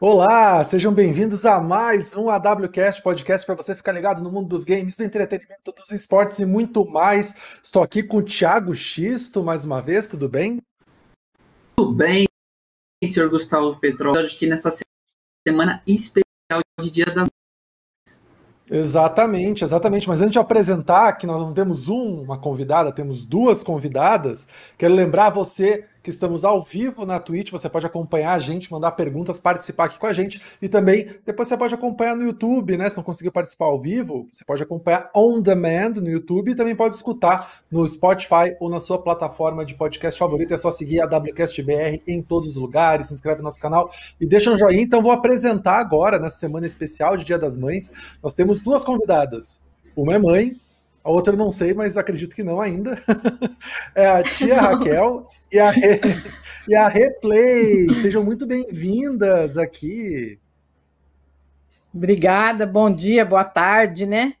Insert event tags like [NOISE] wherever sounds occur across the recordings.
Olá, sejam bem-vindos a mais um AWCast podcast para você ficar ligado no mundo dos games, do entretenimento, dos esportes e muito mais. Estou aqui com o Thiago Xisto mais uma vez, tudo bem? Tudo bem, senhor Gustavo Petro. Acho que nessa semana especial de Dia das Exatamente, exatamente. Mas antes de apresentar que nós não temos uma convidada, temos duas convidadas, quero lembrar você que estamos ao vivo na Twitch. Você pode acompanhar a gente, mandar perguntas, participar aqui com a gente. E também, depois você pode acompanhar no YouTube, né? Se não conseguiu participar ao vivo, você pode acompanhar on demand no YouTube e também pode escutar no Spotify ou na sua plataforma de podcast favorita. É só seguir a WCastBR em todos os lugares, se inscreve no nosso canal e deixa um joinha. Então, vou apresentar agora, nessa semana especial de Dia das Mães, nós temos duas convidadas. Uma é mãe, a outra eu não sei, mas acredito que não ainda. [LAUGHS] é a tia Raquel e a, Re... e a Replay. Sejam muito bem-vindas aqui. Obrigada, bom dia, boa tarde, né?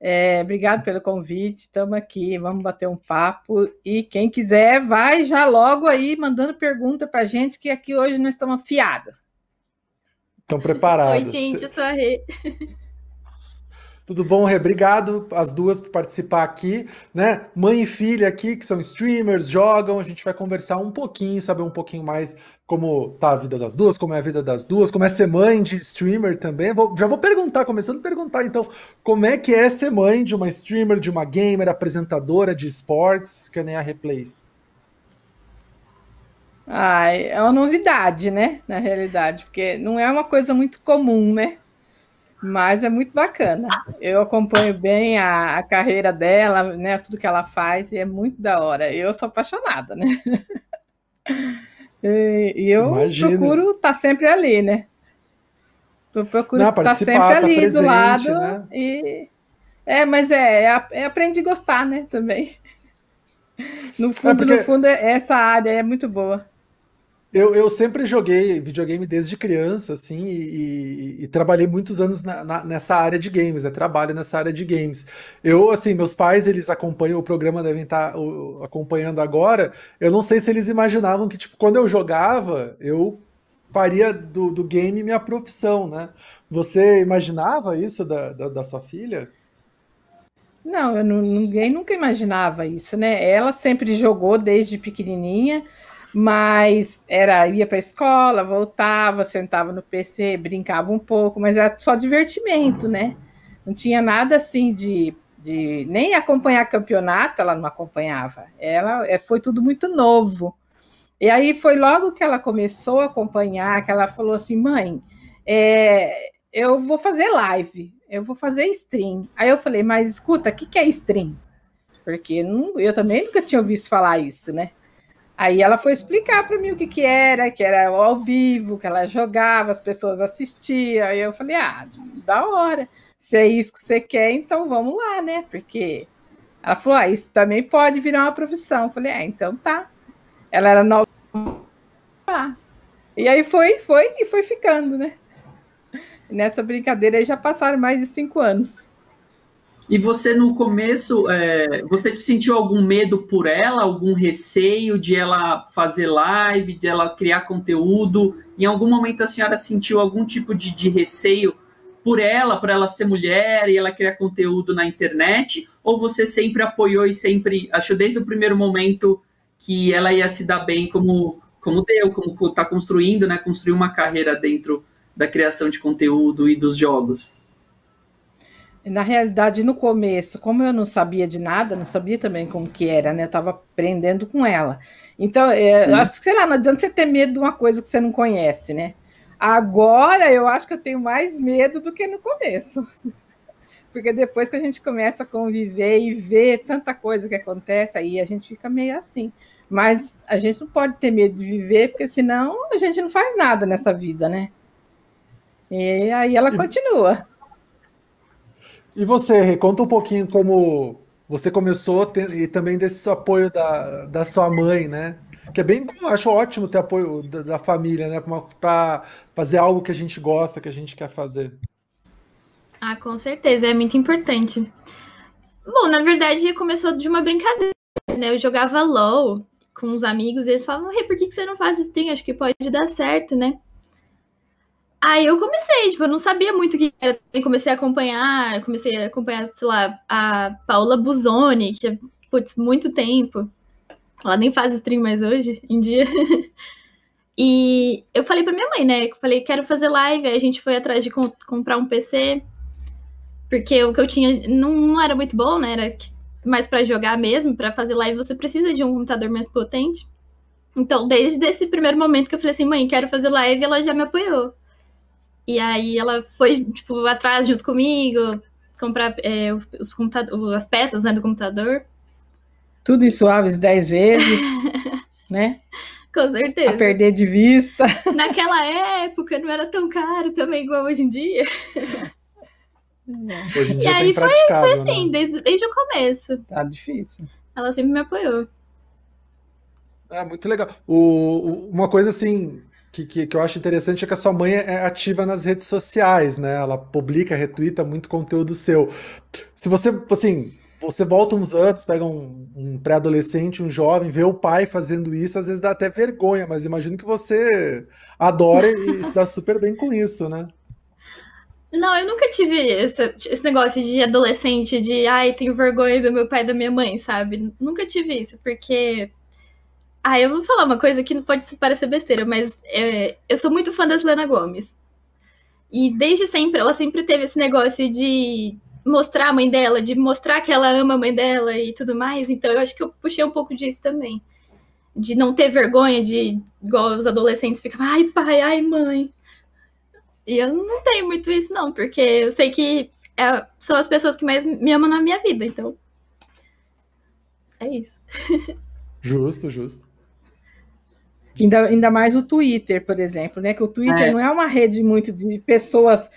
É, obrigado pelo convite, estamos aqui, vamos bater um papo. E quem quiser, vai já logo aí mandando pergunta para a gente, que aqui hoje nós estamos afiadas. Estão preparados. Oi, gente, eu sou a Rê. Tudo bom, Rê? Obrigado as duas por participar aqui, né? Mãe e filha aqui, que são streamers, jogam, a gente vai conversar um pouquinho, saber um pouquinho mais como tá a vida das duas, como é a vida das duas, como é ser mãe de streamer também. Vou, já vou perguntar, começando a perguntar então, como é que é ser mãe de uma streamer, de uma gamer, apresentadora de esportes, que nem a Replays? Ai, é uma novidade, né? Na realidade, porque não é uma coisa muito comum, né? Mas é muito bacana. Eu acompanho bem a, a, carreira dela, né? Tudo que ela faz, e é muito da hora. Eu sou apaixonada, né? [LAUGHS] e, e, eu Imagina. procuro estar tá sempre ali, né? Eu procuro Não, estar tá sempre tá ali presente, do lado. Né? E... É, mas é, é, é aprendi a gostar, né? Também. No fundo, é porque... no fundo, essa área é muito boa. Eu, eu sempre joguei videogame desde criança, assim, e, e, e trabalhei muitos anos na, na, nessa área de games, né? Trabalho nessa área de games. Eu, assim, meus pais, eles acompanham o programa, devem estar tá, acompanhando agora. Eu não sei se eles imaginavam que, tipo, quando eu jogava, eu faria do, do game minha profissão, né? Você imaginava isso da, da, da sua filha? Não, eu não, ninguém nunca imaginava isso, né? Ela sempre jogou desde pequenininha mas era ia para a escola, voltava, sentava no PC, brincava um pouco, mas era só divertimento, né? Não tinha nada assim de, de nem acompanhar campeonato, ela não acompanhava. Ela é, foi tudo muito novo. E aí foi logo que ela começou a acompanhar, que ela falou assim, mãe, é, eu vou fazer live, eu vou fazer stream. Aí eu falei, mas escuta, o que, que é stream? Porque não, eu também nunca tinha ouvido falar isso, né? Aí ela foi explicar para mim o que, que era, que era ao vivo, que ela jogava, as pessoas assistiam. Aí eu falei, ah, da hora. Se é isso que você quer, então vamos lá, né? Porque ela falou, ah, isso também pode virar uma profissão. Eu falei, ah, então tá. Ela era nova. E aí foi, foi e foi ficando, né? nessa brincadeira aí já passaram mais de cinco anos. E você no começo, é, você sentiu algum medo por ela, algum receio de ela fazer live, de ela criar conteúdo? Em algum momento a senhora sentiu algum tipo de, de receio por ela, por ela ser mulher e ela criar conteúdo na internet? Ou você sempre apoiou e sempre achou desde o primeiro momento que ela ia se dar bem como, como deu, como está construindo, né? Construir uma carreira dentro da criação de conteúdo e dos jogos? Na realidade, no começo, como eu não sabia de nada, não sabia também como que era, né? Eu tava aprendendo com ela. Então, é, eu acho que, sei lá, não adianta você ter medo de uma coisa que você não conhece, né? Agora eu acho que eu tenho mais medo do que no começo. [LAUGHS] Porque depois que a gente começa a conviver e ver tanta coisa que acontece, aí a gente fica meio assim. Mas a gente não pode ter medo de viver, porque senão a gente não faz nada nessa vida, né? E aí ela continua. E você, conta um pouquinho como você começou e também desse apoio da, da sua mãe, né? Que é bem bom, acho ótimo ter apoio da, da família, né? Para fazer algo que a gente gosta, que a gente quer fazer. Ah, com certeza, é muito importante. Bom, na verdade, começou de uma brincadeira, né? Eu jogava LOL com uns amigos eles falavam, hey, por que, que você não faz stream? Acho que pode dar certo, né? Aí eu comecei, tipo, eu não sabia muito o que era. Eu comecei a acompanhar, comecei a acompanhar, sei lá, a Paula Buzoni, que é, putz, muito tempo. Ela nem faz stream mais hoje, em dia. [LAUGHS] e eu falei pra minha mãe, né? Eu falei, quero fazer live. Aí a gente foi atrás de comprar um PC. Porque o que eu tinha não, não era muito bom, né? Era mais para jogar mesmo. para fazer live você precisa de um computador mais potente. Então, desde esse primeiro momento que eu falei assim, mãe, quero fazer live, ela já me apoiou. E aí ela foi, tipo, atrás junto comigo, comprar é, os as peças né, do computador. Tudo em suaves dez vezes, [LAUGHS] né? Com certeza. A perder de vista. [LAUGHS] Naquela época não era tão caro também igual hoje em dia. Hoje em dia e aí foi, foi assim, né? desde, desde o começo. Tá difícil. Ela sempre me apoiou. É, muito legal. O, uma coisa assim, que, que, que, eu acho interessante é que a sua mãe é ativa nas redes sociais, né? Ela publica, retuita muito conteúdo seu. Se você, assim, você volta uns anos, pega um, um pré-adolescente, um jovem, vê o pai fazendo isso, às vezes dá até vergonha, mas imagino que você adora e se dá super bem com isso, né? Não, eu nunca tive esse, esse negócio de adolescente, de ai, tenho vergonha do meu pai e da minha mãe, sabe? Nunca tive isso, porque ah, eu vou falar uma coisa que não pode parecer besteira, mas é, eu sou muito fã da Selena Gomes. E desde sempre, ela sempre teve esse negócio de mostrar a mãe dela, de mostrar que ela ama a mãe dela e tudo mais. Então eu acho que eu puxei um pouco disso também. De não ter vergonha de, igual os adolescentes ficam, ai pai, ai mãe. E eu não tenho muito isso, não, porque eu sei que é, são as pessoas que mais me amam na minha vida, então. É isso. [LAUGHS] Justo, justo. Ainda, ainda mais o Twitter, por exemplo, né? Que o Twitter é. não é uma rede muito de pessoas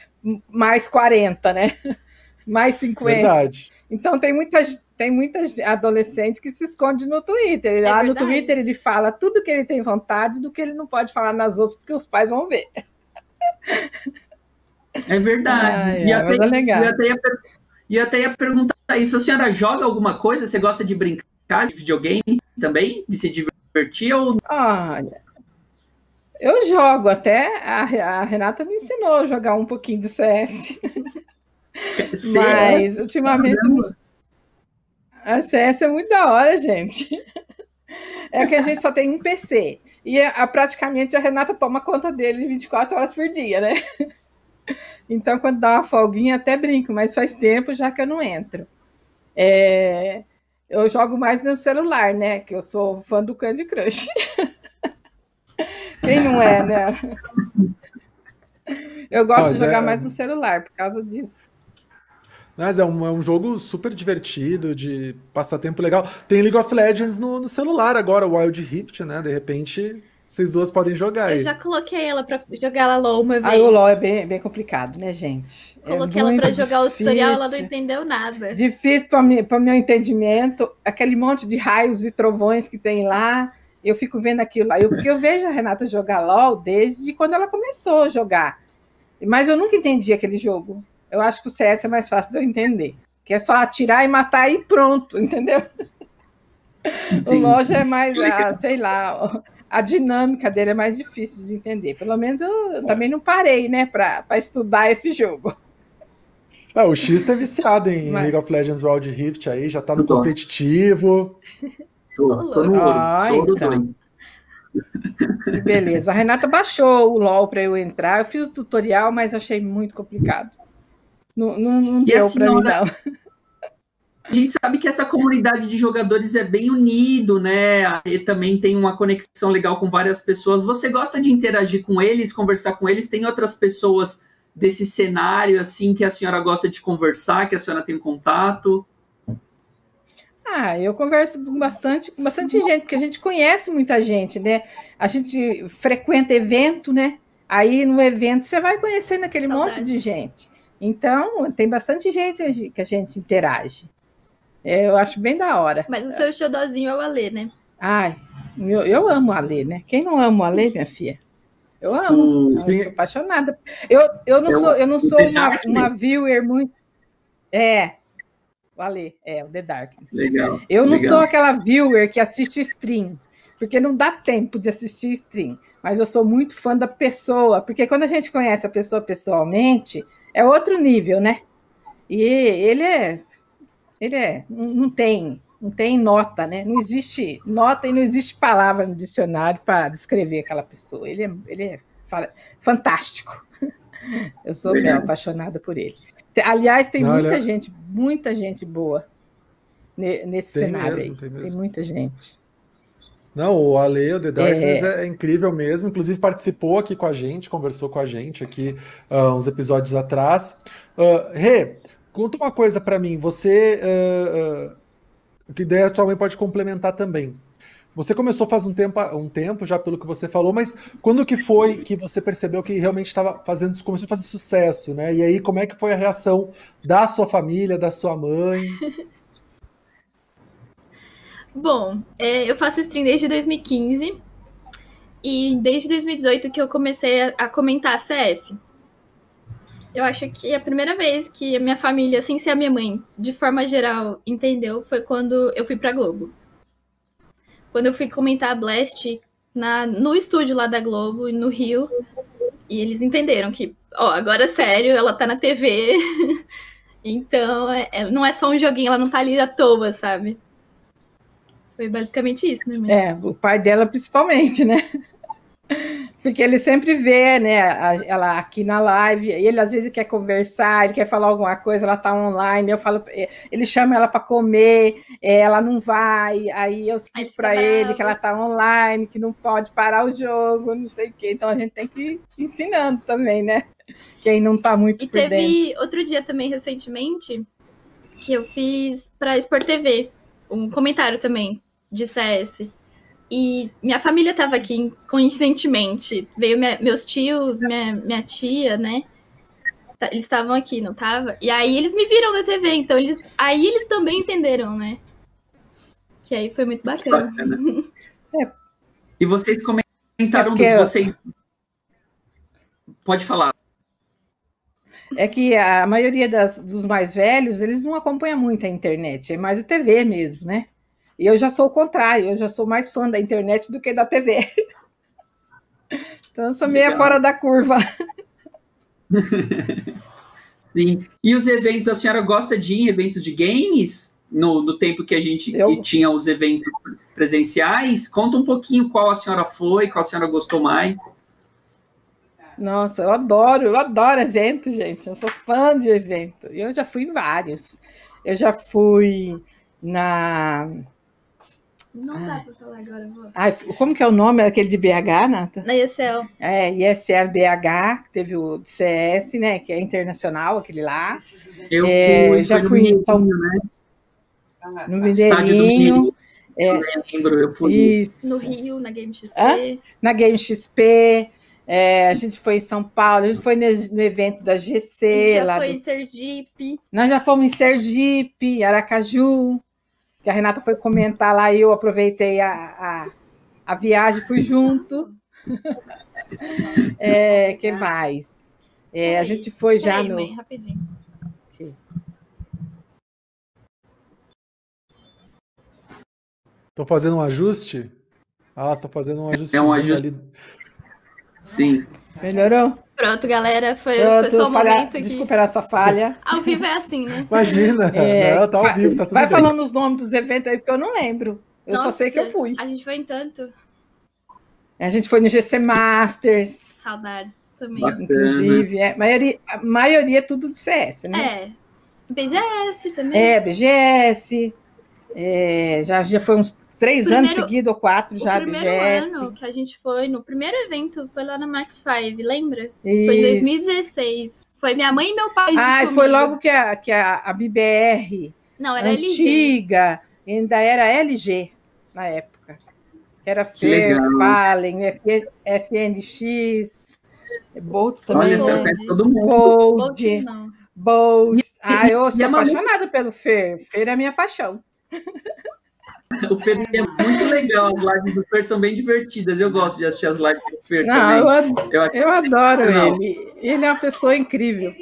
mais 40, né? [LAUGHS] Mais 50. Verdade. Então tem muitas tem muitas adolescentes que se esconde no Twitter. É Lá verdade. no Twitter ele fala tudo que ele tem vontade do que ele não pode falar nas outras, porque os pais vão ver. É verdade. Ah, é, e, até, é legal. e, até ia, e até ia perguntar isso. A senhora joga alguma coisa? Você gosta de brincar de videogame também? De se divertir? Divertir ou. Olha. Eu jogo, até a, a Renata me ensinou a jogar um pouquinho de CS. [LAUGHS] Mas ultimamente. A CS é muito da hora, gente. É que a gente só tem um PC. E a, a, praticamente a Renata toma conta dele 24 horas por dia, né? Então, quando dá uma folguinha, até brinco, mas faz tempo já que eu não entro. É, eu jogo mais no celular, né? Que eu sou fã do Candy Crush. Quem não é, né? Eu gosto Mas de jogar é... mais no celular por causa disso. Mas é um, é um jogo super divertido, de passatempo legal. Tem League of Legends no, no celular agora, Wild Rift, né? De repente vocês duas podem jogar aí. Eu já coloquei ela pra jogar ela LOL uma vez. Aí o LOL é bem, bem complicado, né, gente? É coloquei é ela pra jogar difícil, o tutorial, ela não entendeu nada. Difícil para o meu entendimento. Aquele monte de raios e trovões que tem lá. Eu fico vendo aquilo lá. Eu, porque eu vejo a Renata jogar LOL desde quando ela começou a jogar. Mas eu nunca entendi aquele jogo. Eu acho que o CS é mais fácil de eu entender. Que é só atirar e matar e pronto, [LAUGHS] entendeu? Entendi. O LOL já é mais, ah, sei lá a dinâmica dele é mais difícil de entender. Pelo menos eu, eu também não parei, né, para estudar esse jogo. É, o X tá viciado em Mas... League of Legends Wild Rift aí, já tá no competitivo. Tô, tô no ouro, ah, então. Beleza. A Renata baixou o LOL para eu entrar. Eu fiz o tutorial, mas achei muito complicado. Não, não, não deu para mim, não a gente sabe que essa comunidade de jogadores é bem unido, né? E também tem uma conexão legal com várias pessoas. Você gosta de interagir com eles, conversar com eles? Tem outras pessoas desse cenário assim que a senhora gosta de conversar, que a senhora tem contato? Ah, eu converso com bastante, com bastante gente, porque a gente conhece muita gente, né? A gente frequenta evento, né? Aí no evento você vai conhecendo aquele Saudade. monte de gente. Então, tem bastante gente que a gente interage. É, eu acho bem da hora. Mas o seu xodózinho é o Alê, né? Ai, eu, eu amo o Alê, né? Quem não ama o Alê, minha filha? Eu amo, eu sou apaixonada. Eu, eu não eu, sou, eu não sou uma, uma viewer muito. É, o Alê, é, o The Darkness. Legal. Eu não legal. sou aquela viewer que assiste stream. porque não dá tempo de assistir stream. Mas eu sou muito fã da pessoa, porque quando a gente conhece a pessoa pessoalmente, é outro nível, né? E ele é. Ele é. Não tem. Não tem nota, né? Não existe nota e não existe palavra no dicionário para descrever aquela pessoa. Ele é, ele é fantástico. [LAUGHS] Eu sou bem apaixonada por ele. Aliás, tem não, muita gente, muita gente boa nesse tem cenário mesmo, aí. Tem, tem, muita gente. Não, o Ale, o The Darkness é... é... incrível mesmo. Inclusive participou aqui com a gente, conversou com a gente aqui uh, uns episódios atrás. Uh, Rê, conta uma coisa para mim. Você, uh, uh, que ideia tua mãe pode complementar também. Você começou faz um tempo, um tempo já pelo que você falou, mas quando que foi que você percebeu que realmente estava fazendo, começou a fazer sucesso, né? E aí como é que foi a reação da sua família, da sua mãe? [LAUGHS] Bom, é, eu faço stream desde 2015 e desde 2018 que eu comecei a, a comentar CS. Eu acho que a primeira vez que a minha família, sem ser a minha mãe, de forma geral, entendeu foi quando eu fui pra Globo quando eu fui comentar a Blast na, no estúdio lá da Globo, no Rio, e eles entenderam que, ó, agora é sério, ela tá na TV, [LAUGHS] então é, é, não é só um joguinho, ela não tá ali à toa, sabe? Foi basicamente isso, né? É, o pai dela principalmente, né? Porque ele sempre vê, né, ela aqui na live, e ele às vezes quer conversar, ele quer falar alguma coisa, ela tá online, eu falo, eh, ele chama ela para comer, eh, ela não vai, aí eu explico para ele que ela tá online, que não pode parar o jogo, não sei o quê. Então a gente tem que ir ensinando também, né? Quem não tá muito E teve dentro. outro dia também recentemente que eu fiz para Sport TV, um comentário também de CS. E minha família estava aqui, coincidentemente. Veio minha, meus tios, minha, minha tia, né? Tá, eles estavam aqui, não tava? E aí eles me viram na TV, então eles, aí eles também entenderam, né? Que aí foi muito bacana. bacana. [LAUGHS] é. E vocês comentaram é dos vocês. Pode falar. É que a maioria das, dos mais velhos, eles não acompanham muito a internet, é mais a TV mesmo, né? E eu já sou o contrário, eu já sou mais fã da internet do que da TV. então eu sou meio fora da curva. [LAUGHS] Sim. E os eventos, a senhora gosta de ir em eventos de games? No, no tempo que a gente eu... tinha os eventos presenciais? Conta um pouquinho qual a senhora foi, qual a senhora gostou mais. Nossa, eu adoro, eu adoro evento, gente. Eu sou fã de evento. Eu já fui em vários. Eu já fui na não ah. dá pra falar agora, vou. Como que é o nome aquele de BH, Nata? Na ISL. É, ISL BH, teve o CS, né? Que é internacional, aquele lá. Eu é, fui, já fui no então, né? No Mineirinho. É, eu lembro, eu fui. Isso. No Rio, na Game XP. Hã? Na Game XP. É, a gente foi em São Paulo, a gente foi no, no evento da GC. já lá foi do... em Sergipe. Nós já fomos em Sergipe, Aracaju que a Renata foi comentar lá e eu aproveitei a, a, a viagem, fui junto. [LAUGHS] é, que mais? É, a gente foi já no. Mãe, rapidinho. Estou fazendo um ajuste? Ah, estou fazendo um ajuste. É um ajuste. Ali. Sim. Melhorou? Pronto, galera, foi, Pronto, foi só um falha... momento aqui. Desculpa essa falha. ao vivo é assim, né? [LAUGHS] Imagina, é, não, tá ao vivo, tá tudo Vai bem. falando os nomes dos eventos aí, porque eu não lembro. Eu Nossa, só sei que eu fui. A gente foi em tanto. A gente foi no GC Masters. Saudade também. Bacana. Inclusive, é, maioria, a maioria é tudo de CS, né? É. BGS também. É, BGS. É, já, já foi uns três primeiro, anos seguidos ou quatro já, o primeiro ano que a gente foi, no primeiro evento, foi lá na Max 5, lembra? Isso. Foi em 2016. Foi minha mãe e meu pai. Ah, foi logo que a, que a, a BBR. Não, era antiga, LG. ainda era LG na época. Era Fer, Fallen, FNX, Boltz também. Olha, você conhece todo mundo. Gold, Boltz. Ah, eu sou apaixonada pelo Fer. Fer é a minha paixão. O Fer é muito legal, as lives do Fer são bem divertidas. Eu gosto de assistir as lives do Fer Não, também. Eu, eu, eu adoro ele. Ele é uma pessoa incrível.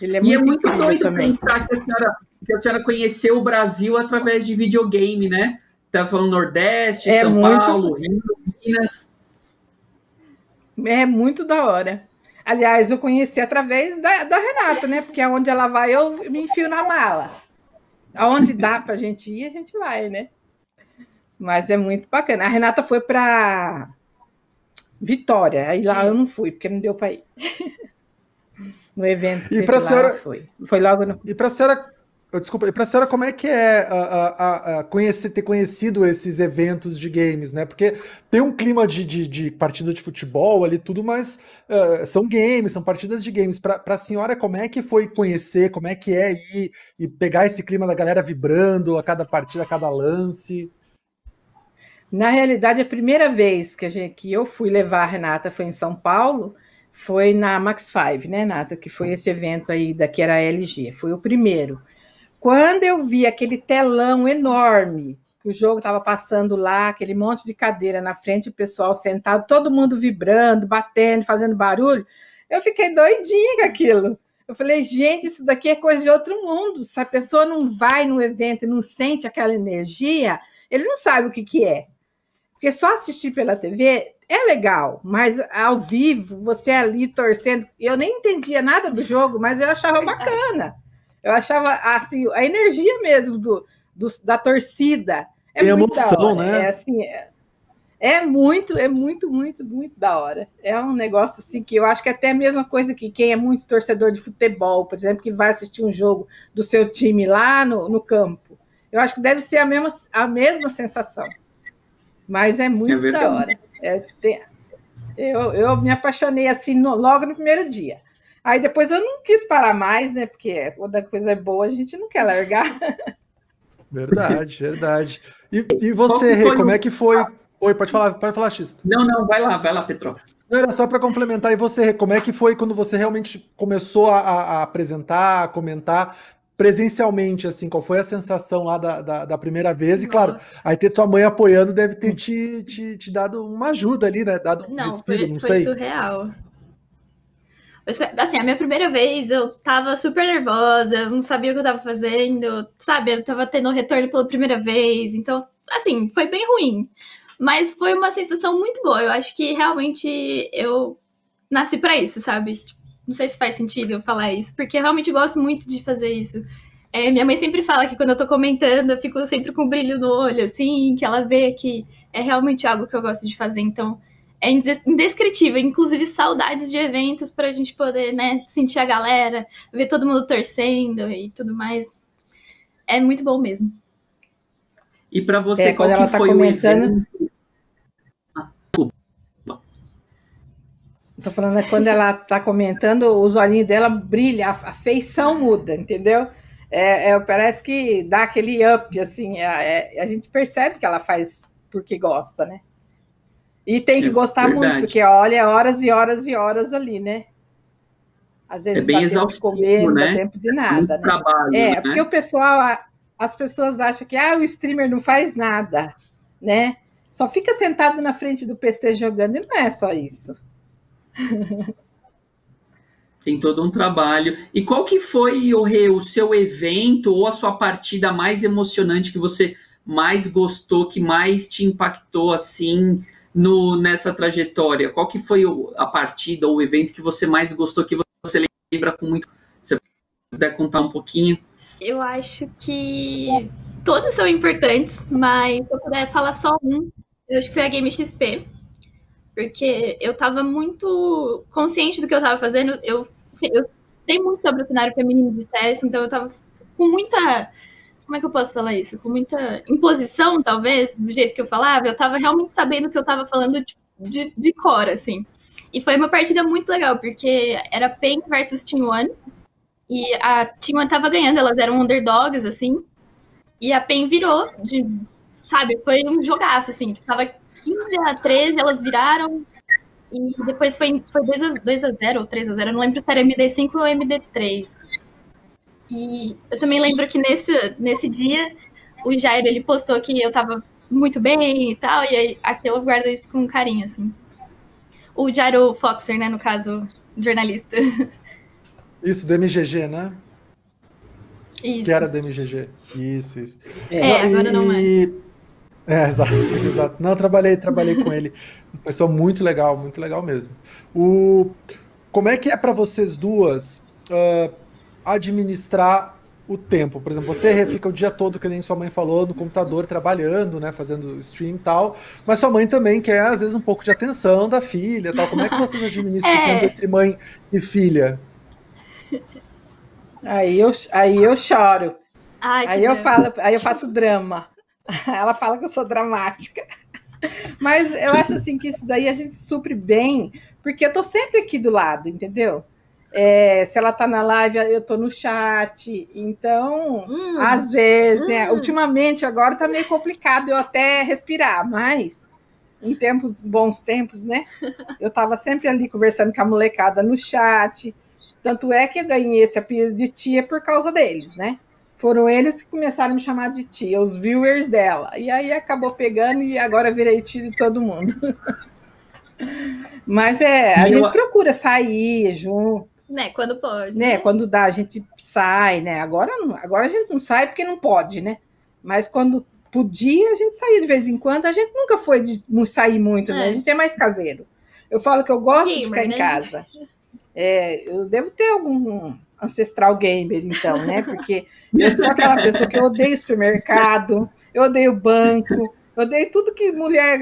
Ele é muito e é muito doido também. pensar que a, senhora, que a senhora conheceu o Brasil através de videogame, né? tá falando Nordeste, é São muito... Paulo, Rio, Minas. É muito da hora. Aliás, eu conheci através da, da Renata, né? Porque aonde ela vai, eu me enfio na mala. Aonde dá para a gente ir, a gente vai, né? Mas é muito bacana. A Renata foi para Vitória, aí lá eu não fui, porque não deu para ir. [LAUGHS] no evento. E para a senhora foi. Foi logo no. E para a senhora Desculpa, e a senhora, como é que é a, a, a conhecer, ter conhecido esses eventos de games, né? Porque tem um clima de, de, de partida de futebol ali, tudo, mas uh, são games, são partidas de games. Para a senhora, como é que foi conhecer, como é que é ir e pegar esse clima da galera vibrando a cada partida, a cada lance? Na realidade, a primeira vez que, gente, que eu fui levar a Renata foi em São Paulo, foi na Max 5, né, Renata? Que foi esse evento aí da que era a LG. Foi o primeiro. Quando eu vi aquele telão enorme, que o jogo estava passando lá, aquele monte de cadeira na frente, o pessoal sentado, todo mundo vibrando, batendo, fazendo barulho, eu fiquei doidinha com aquilo. Eu falei, gente, isso daqui é coisa de outro mundo. Se a pessoa não vai no evento e não sente aquela energia, ele não sabe o que, que é. Porque só assistir pela TV é legal, mas ao vivo, você ali torcendo, eu nem entendia nada do jogo, mas eu achava bacana. Eu achava assim, a energia mesmo do, do da torcida. É Tem emoção, né? É assim, é, é, muito, é muito, muito, muito da hora. É um negócio assim que eu acho que é até a mesma coisa que quem é muito torcedor de futebol, por exemplo, que vai assistir um jogo do seu time lá no, no campo. Eu acho que deve ser a mesma, a mesma sensação. Mas é muito é da hora. É, tem, eu, eu me apaixonei assim no, logo no primeiro dia. Aí depois eu não quis parar mais, né? Porque quando a coisa é boa, a gente não quer largar. [LAUGHS] Verdade, verdade. E, e você, Rê, como é que foi? Oi, pode falar, pode falar, Xista. Não, não, vai lá, vai lá, Petro. Não, era só para complementar. E você, como é que foi quando você realmente começou a, a, apresentar, a comentar presencialmente, assim? Qual foi a sensação lá da, da, da primeira vez? E, claro, aí ter tua mãe apoiando deve ter te, te, te dado uma ajuda ali, né? Dado um não, respiro, foi, não foi sei. surreal. Assim, a minha primeira vez eu tava super nervosa, eu não sabia o que eu tava fazendo, sabe? Eu tava tendo um retorno pela primeira vez, então, assim, foi bem ruim. Mas foi uma sensação muito boa. Eu acho que realmente eu nasci para isso, sabe? Não sei se faz sentido eu falar isso, porque eu realmente gosto muito de fazer isso. É, minha mãe sempre fala que quando eu tô comentando, eu fico sempre com um brilho no olho, assim, que ela vê que é realmente algo que eu gosto de fazer. Então, é indescritível. Inclusive, saudades de eventos para a gente poder, né, sentir a galera, ver todo mundo torcendo e tudo mais. É muito bom mesmo. E para você, é, qual que tá foi comentando... o evento? Tô falando é quando ela tá comentando, os olhinhos dela brilham, a feição muda, entendeu? É, é, parece que dá aquele up, assim, é, a gente percebe que ela faz porque gosta, né? E tem que é gostar verdade. muito, porque olha horas e horas e horas ali, né? Às vezes é bem dá comer, né? não dá tempo de nada. né? Trabalho, é, né? porque o pessoal, as pessoas acham que ah, o streamer não faz nada, né? Só fica sentado na frente do PC jogando, e não é só isso. [LAUGHS] Tem todo um trabalho. E qual que foi, o seu evento ou a sua partida mais emocionante que você mais gostou, que mais te impactou assim? No, nessa trajetória? Qual que foi a partida ou o evento que você mais gostou, que você lembra com muito... Você puder contar um pouquinho. Eu acho que todos são importantes, mas se eu puder falar só um, eu acho que foi a Game XP. Porque eu tava muito consciente do que eu tava fazendo. Eu, eu sei muito sobre o cenário feminino de CS, então eu tava com muita como é que eu posso falar isso? Com muita imposição, talvez, do jeito que eu falava, eu tava realmente sabendo que eu tava falando de, de, de cor, assim. E foi uma partida muito legal, porque era PEN versus Team One. E a Team One tava ganhando, elas eram underdogs, assim. E a PEN virou, de, sabe? Foi um jogaço, assim. Tava 15 a 13, elas viraram. E depois foi, foi 2 a, 2 a 0 ou 3 a 0 Eu não lembro se era MD5 ou MD3. E eu também lembro que nesse, nesse dia o Jairo ele postou que eu tava muito bem e tal, e aí aquilo eu guardo isso com carinho, assim. O Jairo Foxer, né, no caso, jornalista. [LAUGHS] Isso, do MGG, né? Isso. Que era do MGG. Isso, isso. É, agora não é. É, exato, exato. Não, trabalhei, trabalhei com ele. Uma pessoa muito legal, muito legal mesmo. O, como é que é para vocês duas uh, administrar o tempo? Por exemplo, você fica o dia todo, que nem sua mãe falou, no computador trabalhando, né, fazendo stream e tal, mas sua mãe também quer, às vezes, um pouco de atenção da filha tal. Como é que vocês administram [LAUGHS] é. o tempo entre mãe e filha? Aí eu, aí eu choro. Ai, aí eu falo, aí eu faço drama. [LAUGHS] Ela fala que eu sou dramática. Mas eu acho assim que isso daí a gente supre bem, porque eu tô sempre aqui do lado, entendeu? É, se ela tá na live, eu tô no chat. Então, hum, às vezes, né, hum. né? Ultimamente, agora tá meio complicado eu até respirar, mas em tempos, bons tempos, né? [LAUGHS] Eu tava sempre ali conversando com a molecada no chat. Tanto é que eu ganhei esse apelido de tia por causa deles, né? Foram eles que começaram a me chamar de tia, os viewers dela. E aí acabou pegando e agora virei tia de todo mundo. [LAUGHS] Mas é, a gente procura sair junto. Né, quando pode. Né, né, quando dá, a gente sai, né? Agora, agora a gente não sai porque não pode, né? Mas quando podia, a gente saía de vez em quando. A gente nunca foi de sair muito, é. né? A gente é mais caseiro. Eu falo que eu gosto Gamer, de ficar em né? casa. É, eu devo ter algum ancestral gamer, então, né? Porque eu sou aquela pessoa que eu odeio supermercado, eu odeio banco, eu odeio tudo que mulher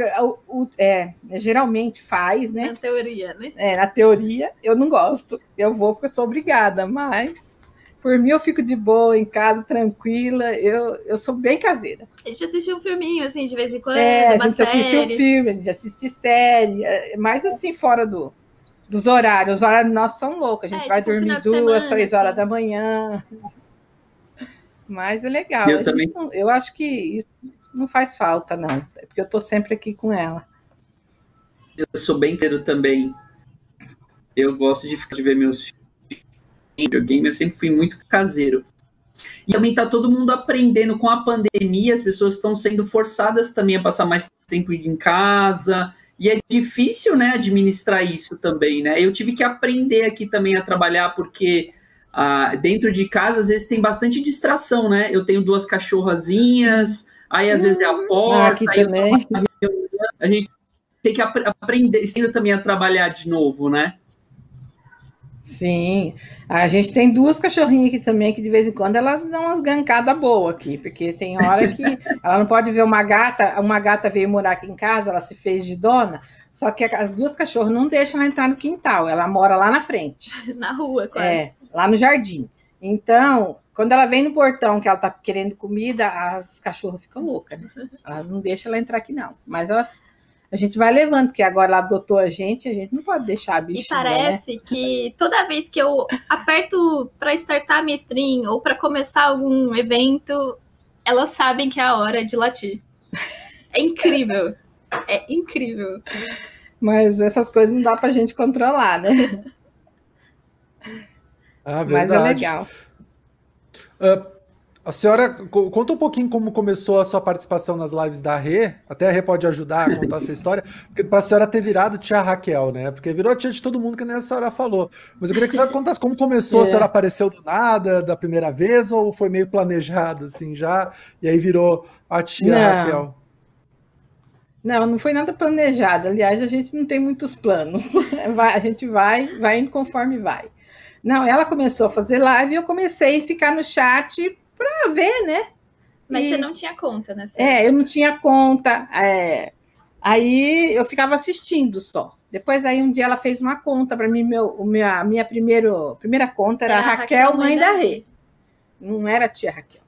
é, geralmente faz, né? Na teoria, né? É, na teoria, eu não gosto. Eu vou porque eu sou obrigada, mas por mim eu fico de boa em casa, tranquila. Eu, eu sou bem caseira. A gente assiste um filminho, assim, de vez em quando. É, a gente série. assiste um filme, a gente assiste série, é, mais assim, fora do, dos horários. Os horários nossos são loucos. A gente é, vai tipo, dormir duas, semana, três horas assim. da manhã. Mas é legal. Eu, também... Não, eu acho que isso não faz falta, não. É porque eu tô sempre aqui com ela. Eu sou bem querido também. Eu gosto de, ficar, de ver meus filhos videogame, eu sempre fui muito caseiro. E também tá todo mundo aprendendo com a pandemia, as pessoas estão sendo forçadas também a passar mais tempo em casa, e é difícil, né, administrar isso também, né? Eu tive que aprender aqui também a trabalhar, porque ah, dentro de casa, às vezes, tem bastante distração, né? Eu tenho duas cachorrazinhas, aí às vezes é a uhum. porta, aqui também. a gente tem que ap aprender também a trabalhar de novo, né? Sim, a gente tem duas cachorrinhas aqui também, que de vez em quando elas dão umas gancadas boas aqui, porque tem hora que [LAUGHS] ela não pode ver uma gata, uma gata veio morar aqui em casa, ela se fez de dona, só que as duas cachorras não deixam ela entrar no quintal, ela mora lá na frente. [LAUGHS] Na rua, claro. É, lá no jardim. Então, quando ela vem no portão que ela tá querendo comida, as cachorras ficam loucas, né? Ela não deixa ela entrar aqui, não. Mas elas a gente vai levando, porque agora ela adotou a gente, a gente não pode deixar a bichinha, E parece né? que toda vez que eu aperto para startar a minha stream ou para começar algum evento, elas sabem que é a hora de latir. É incrível. É incrível. Mas essas coisas não dá pra gente controlar, né? Ah, Mas é legal. Uh, a senhora conta um pouquinho como começou a sua participação nas lives da Rê. Até a Rê pode ajudar a contar essa história, para a senhora ter virado tia Raquel, né? Porque virou tia de todo mundo, que nem a senhora falou. Mas eu queria que a senhora contasse como começou. É. A senhora apareceu do nada, da primeira vez, ou foi meio planejado assim já? E aí virou a tia não. Raquel? Não, não foi nada planejado. Aliás, a gente não tem muitos planos. [LAUGHS] A gente vai, vai indo conforme vai. Não, ela começou a fazer live e eu comecei a ficar no chat para ver, né? Mas e... você não tinha conta, né? É, eu não tinha conta. É... Aí eu ficava assistindo só. Depois aí um dia ela fez uma conta para mim, meu, o minha, minha primeiro, primeira conta era, era Raquel, Raquel, mãe, da Rê. Não era tia Raquel.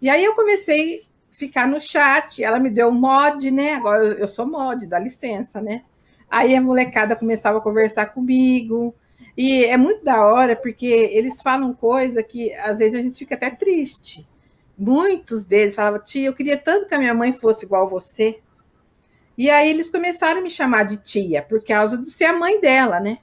E aí eu comecei a ficar no chat, ela me deu mod, né? Agora eu sou mod, dá licença, né? Aí a molecada começava a conversar comigo. E é muito da hora, porque eles falam coisa que às vezes a gente fica até triste. Muitos deles falavam, tia, eu queria tanto que a minha mãe fosse igual a você. E aí eles começaram a me chamar de tia, por causa de ser a mãe dela, né?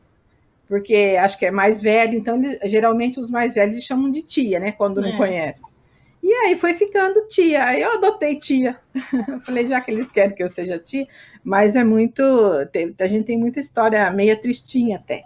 Porque acho que é mais velho, então geralmente os mais velhos chamam de tia, né? Quando é. não conhece. E aí foi ficando tia. Aí eu adotei tia. Eu [LAUGHS] falei, já que eles querem que eu seja tia, mas é muito. a gente tem muita história meia tristinha até.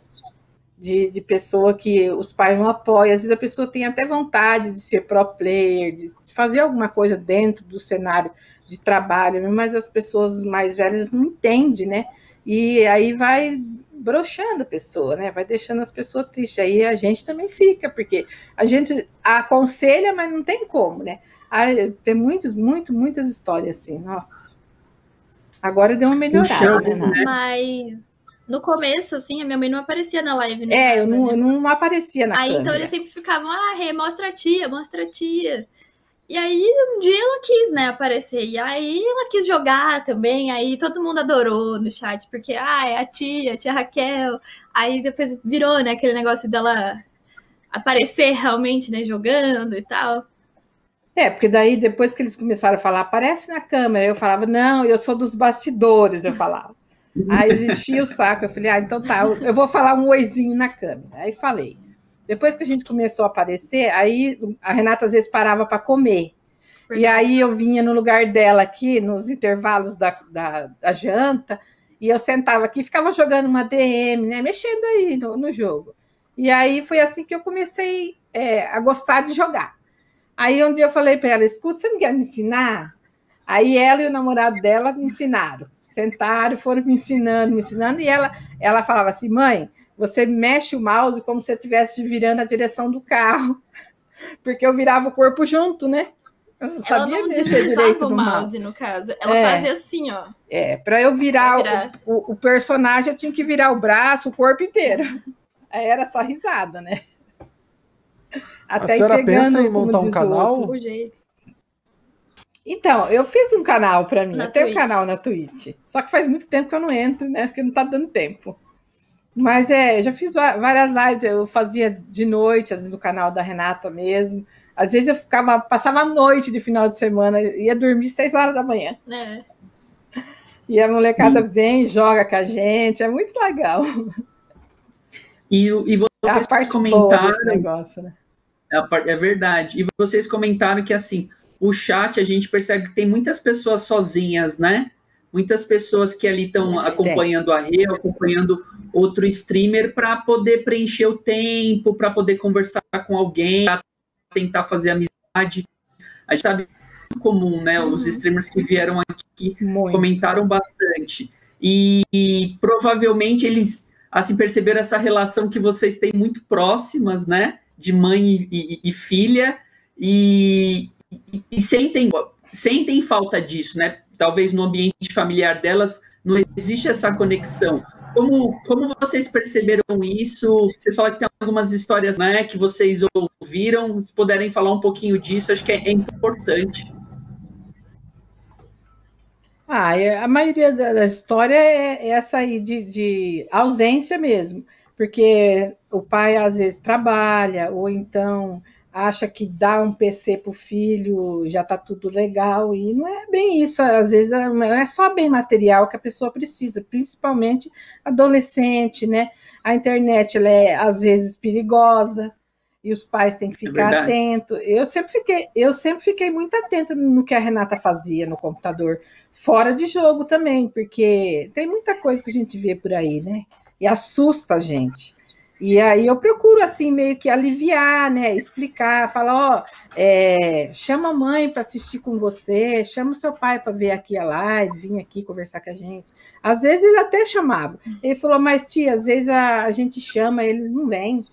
De, de pessoa que os pais não apoiam. Às vezes a pessoa tem até vontade de ser pro player, de fazer alguma coisa dentro do cenário de trabalho, mas as pessoas mais velhas não entendem, né? E aí vai broxando a pessoa, né? Vai deixando as pessoas tristes. Aí a gente também fica, porque a gente aconselha, mas não tem como, né? tem muitos, muito, muitas histórias assim, nossa. Agora deu uma melhorada, né? Mas no começo, assim, a minha mãe não aparecia na live, né? É, eu não, eu não aparecia na Aí, câmera. então, eles sempre ficavam, ah, Rê, mostra a tia, mostra a tia. E aí, um dia ela quis, né, aparecer. E aí, ela quis jogar também. Aí, todo mundo adorou no chat, porque, ah, é a tia, a tia Raquel. Aí, depois virou, né, aquele negócio dela aparecer realmente, né, jogando e tal. É, porque daí, depois que eles começaram a falar, aparece na câmera, eu falava, não, eu sou dos bastidores, eu falava. Aí existia o saco. Eu falei, ah, então tá, eu vou falar um oizinho na câmera. Aí falei. Depois que a gente começou a aparecer, aí a Renata às vezes parava para comer. E aí eu vinha no lugar dela aqui, nos intervalos da, da, da, janta, e eu sentava aqui e ficava jogando uma DM, né? Mexendo aí no, no jogo. E aí foi assim que eu comecei é, a gostar de jogar. Aí um dia eu falei para ela: escuta, você não quer me ensinar? Aí ela e o namorado dela me ensinaram sentaram, foram me ensinando, me ensinando, e ela, ela falava assim, mãe, você mexe o mouse como se estivesse virando a direção do carro, [LAUGHS] porque eu virava o corpo junto, né? Eu não sabia ela não mexer direito o mouse, mouse, no caso. Ela é, fazia assim, ó. É, para eu virar, virar. O, o, o, personagem, eu tinha que virar o braço, o corpo inteiro. [LAUGHS] Aí era só risada, né? Até a senhora pensa em montar um canal? Outro, então, eu fiz um canal para mim. Na eu tenho um canal na Twitch. Só que faz muito tempo que eu não entro, né? Porque não tá dando tempo. Mas é, já fiz várias lives. Eu fazia de noite, às vezes no canal da Renata mesmo. Às vezes eu ficava, passava a noite de final de semana, ia dormir seis horas da manhã. É. E a molecada Sim. vem, joga com a gente, é muito legal. E, e vocês é a parte comentaram. Negócio, né? é, é verdade. E vocês comentaram que assim, o chat a gente percebe que tem muitas pessoas sozinhas, né? Muitas pessoas que ali estão é, acompanhando a Rê, acompanhando outro streamer para poder preencher o tempo, para poder conversar com alguém, tentar fazer amizade. A gente sabe é comum, né? Os uhum. streamers que vieram aqui Muito. comentaram bastante. E, e, provavelmente eles assim perceberam essa relação que vocês têm muito próximas, né? De mãe e, e, e filha. E, e, sentem, sentem falta disso, né? Talvez no ambiente familiar delas não existe essa conexão. Como, como vocês perceberam isso? Vocês falaram que tem algumas histórias né, que vocês ouviram, se puderem falar um pouquinho disso, acho que é, é importante. Ah, é, a maioria da história é, é essa aí de, de ausência mesmo, porque o pai às vezes trabalha, ou então acha que dá um PC para o filho já está tudo legal, e não é bem isso. Às vezes é, é só bem material que a pessoa precisa, principalmente adolescente, né? A internet ela é às vezes perigosa e os pais têm que é ficar é atentos. Eu sempre fiquei, eu sempre fiquei muito atenta no que a Renata fazia no computador, fora de jogo também, porque tem muita coisa que a gente vê por aí, né? E assusta a gente. E aí eu procuro assim meio que aliviar, né? Explicar, falar, ó, é, chama a mãe para assistir com você, chama o seu pai para ver aqui a live, vir aqui conversar com a gente. Às vezes ele até chamava. Ele falou, mas tia, às vezes a, a gente chama, eles não vêm.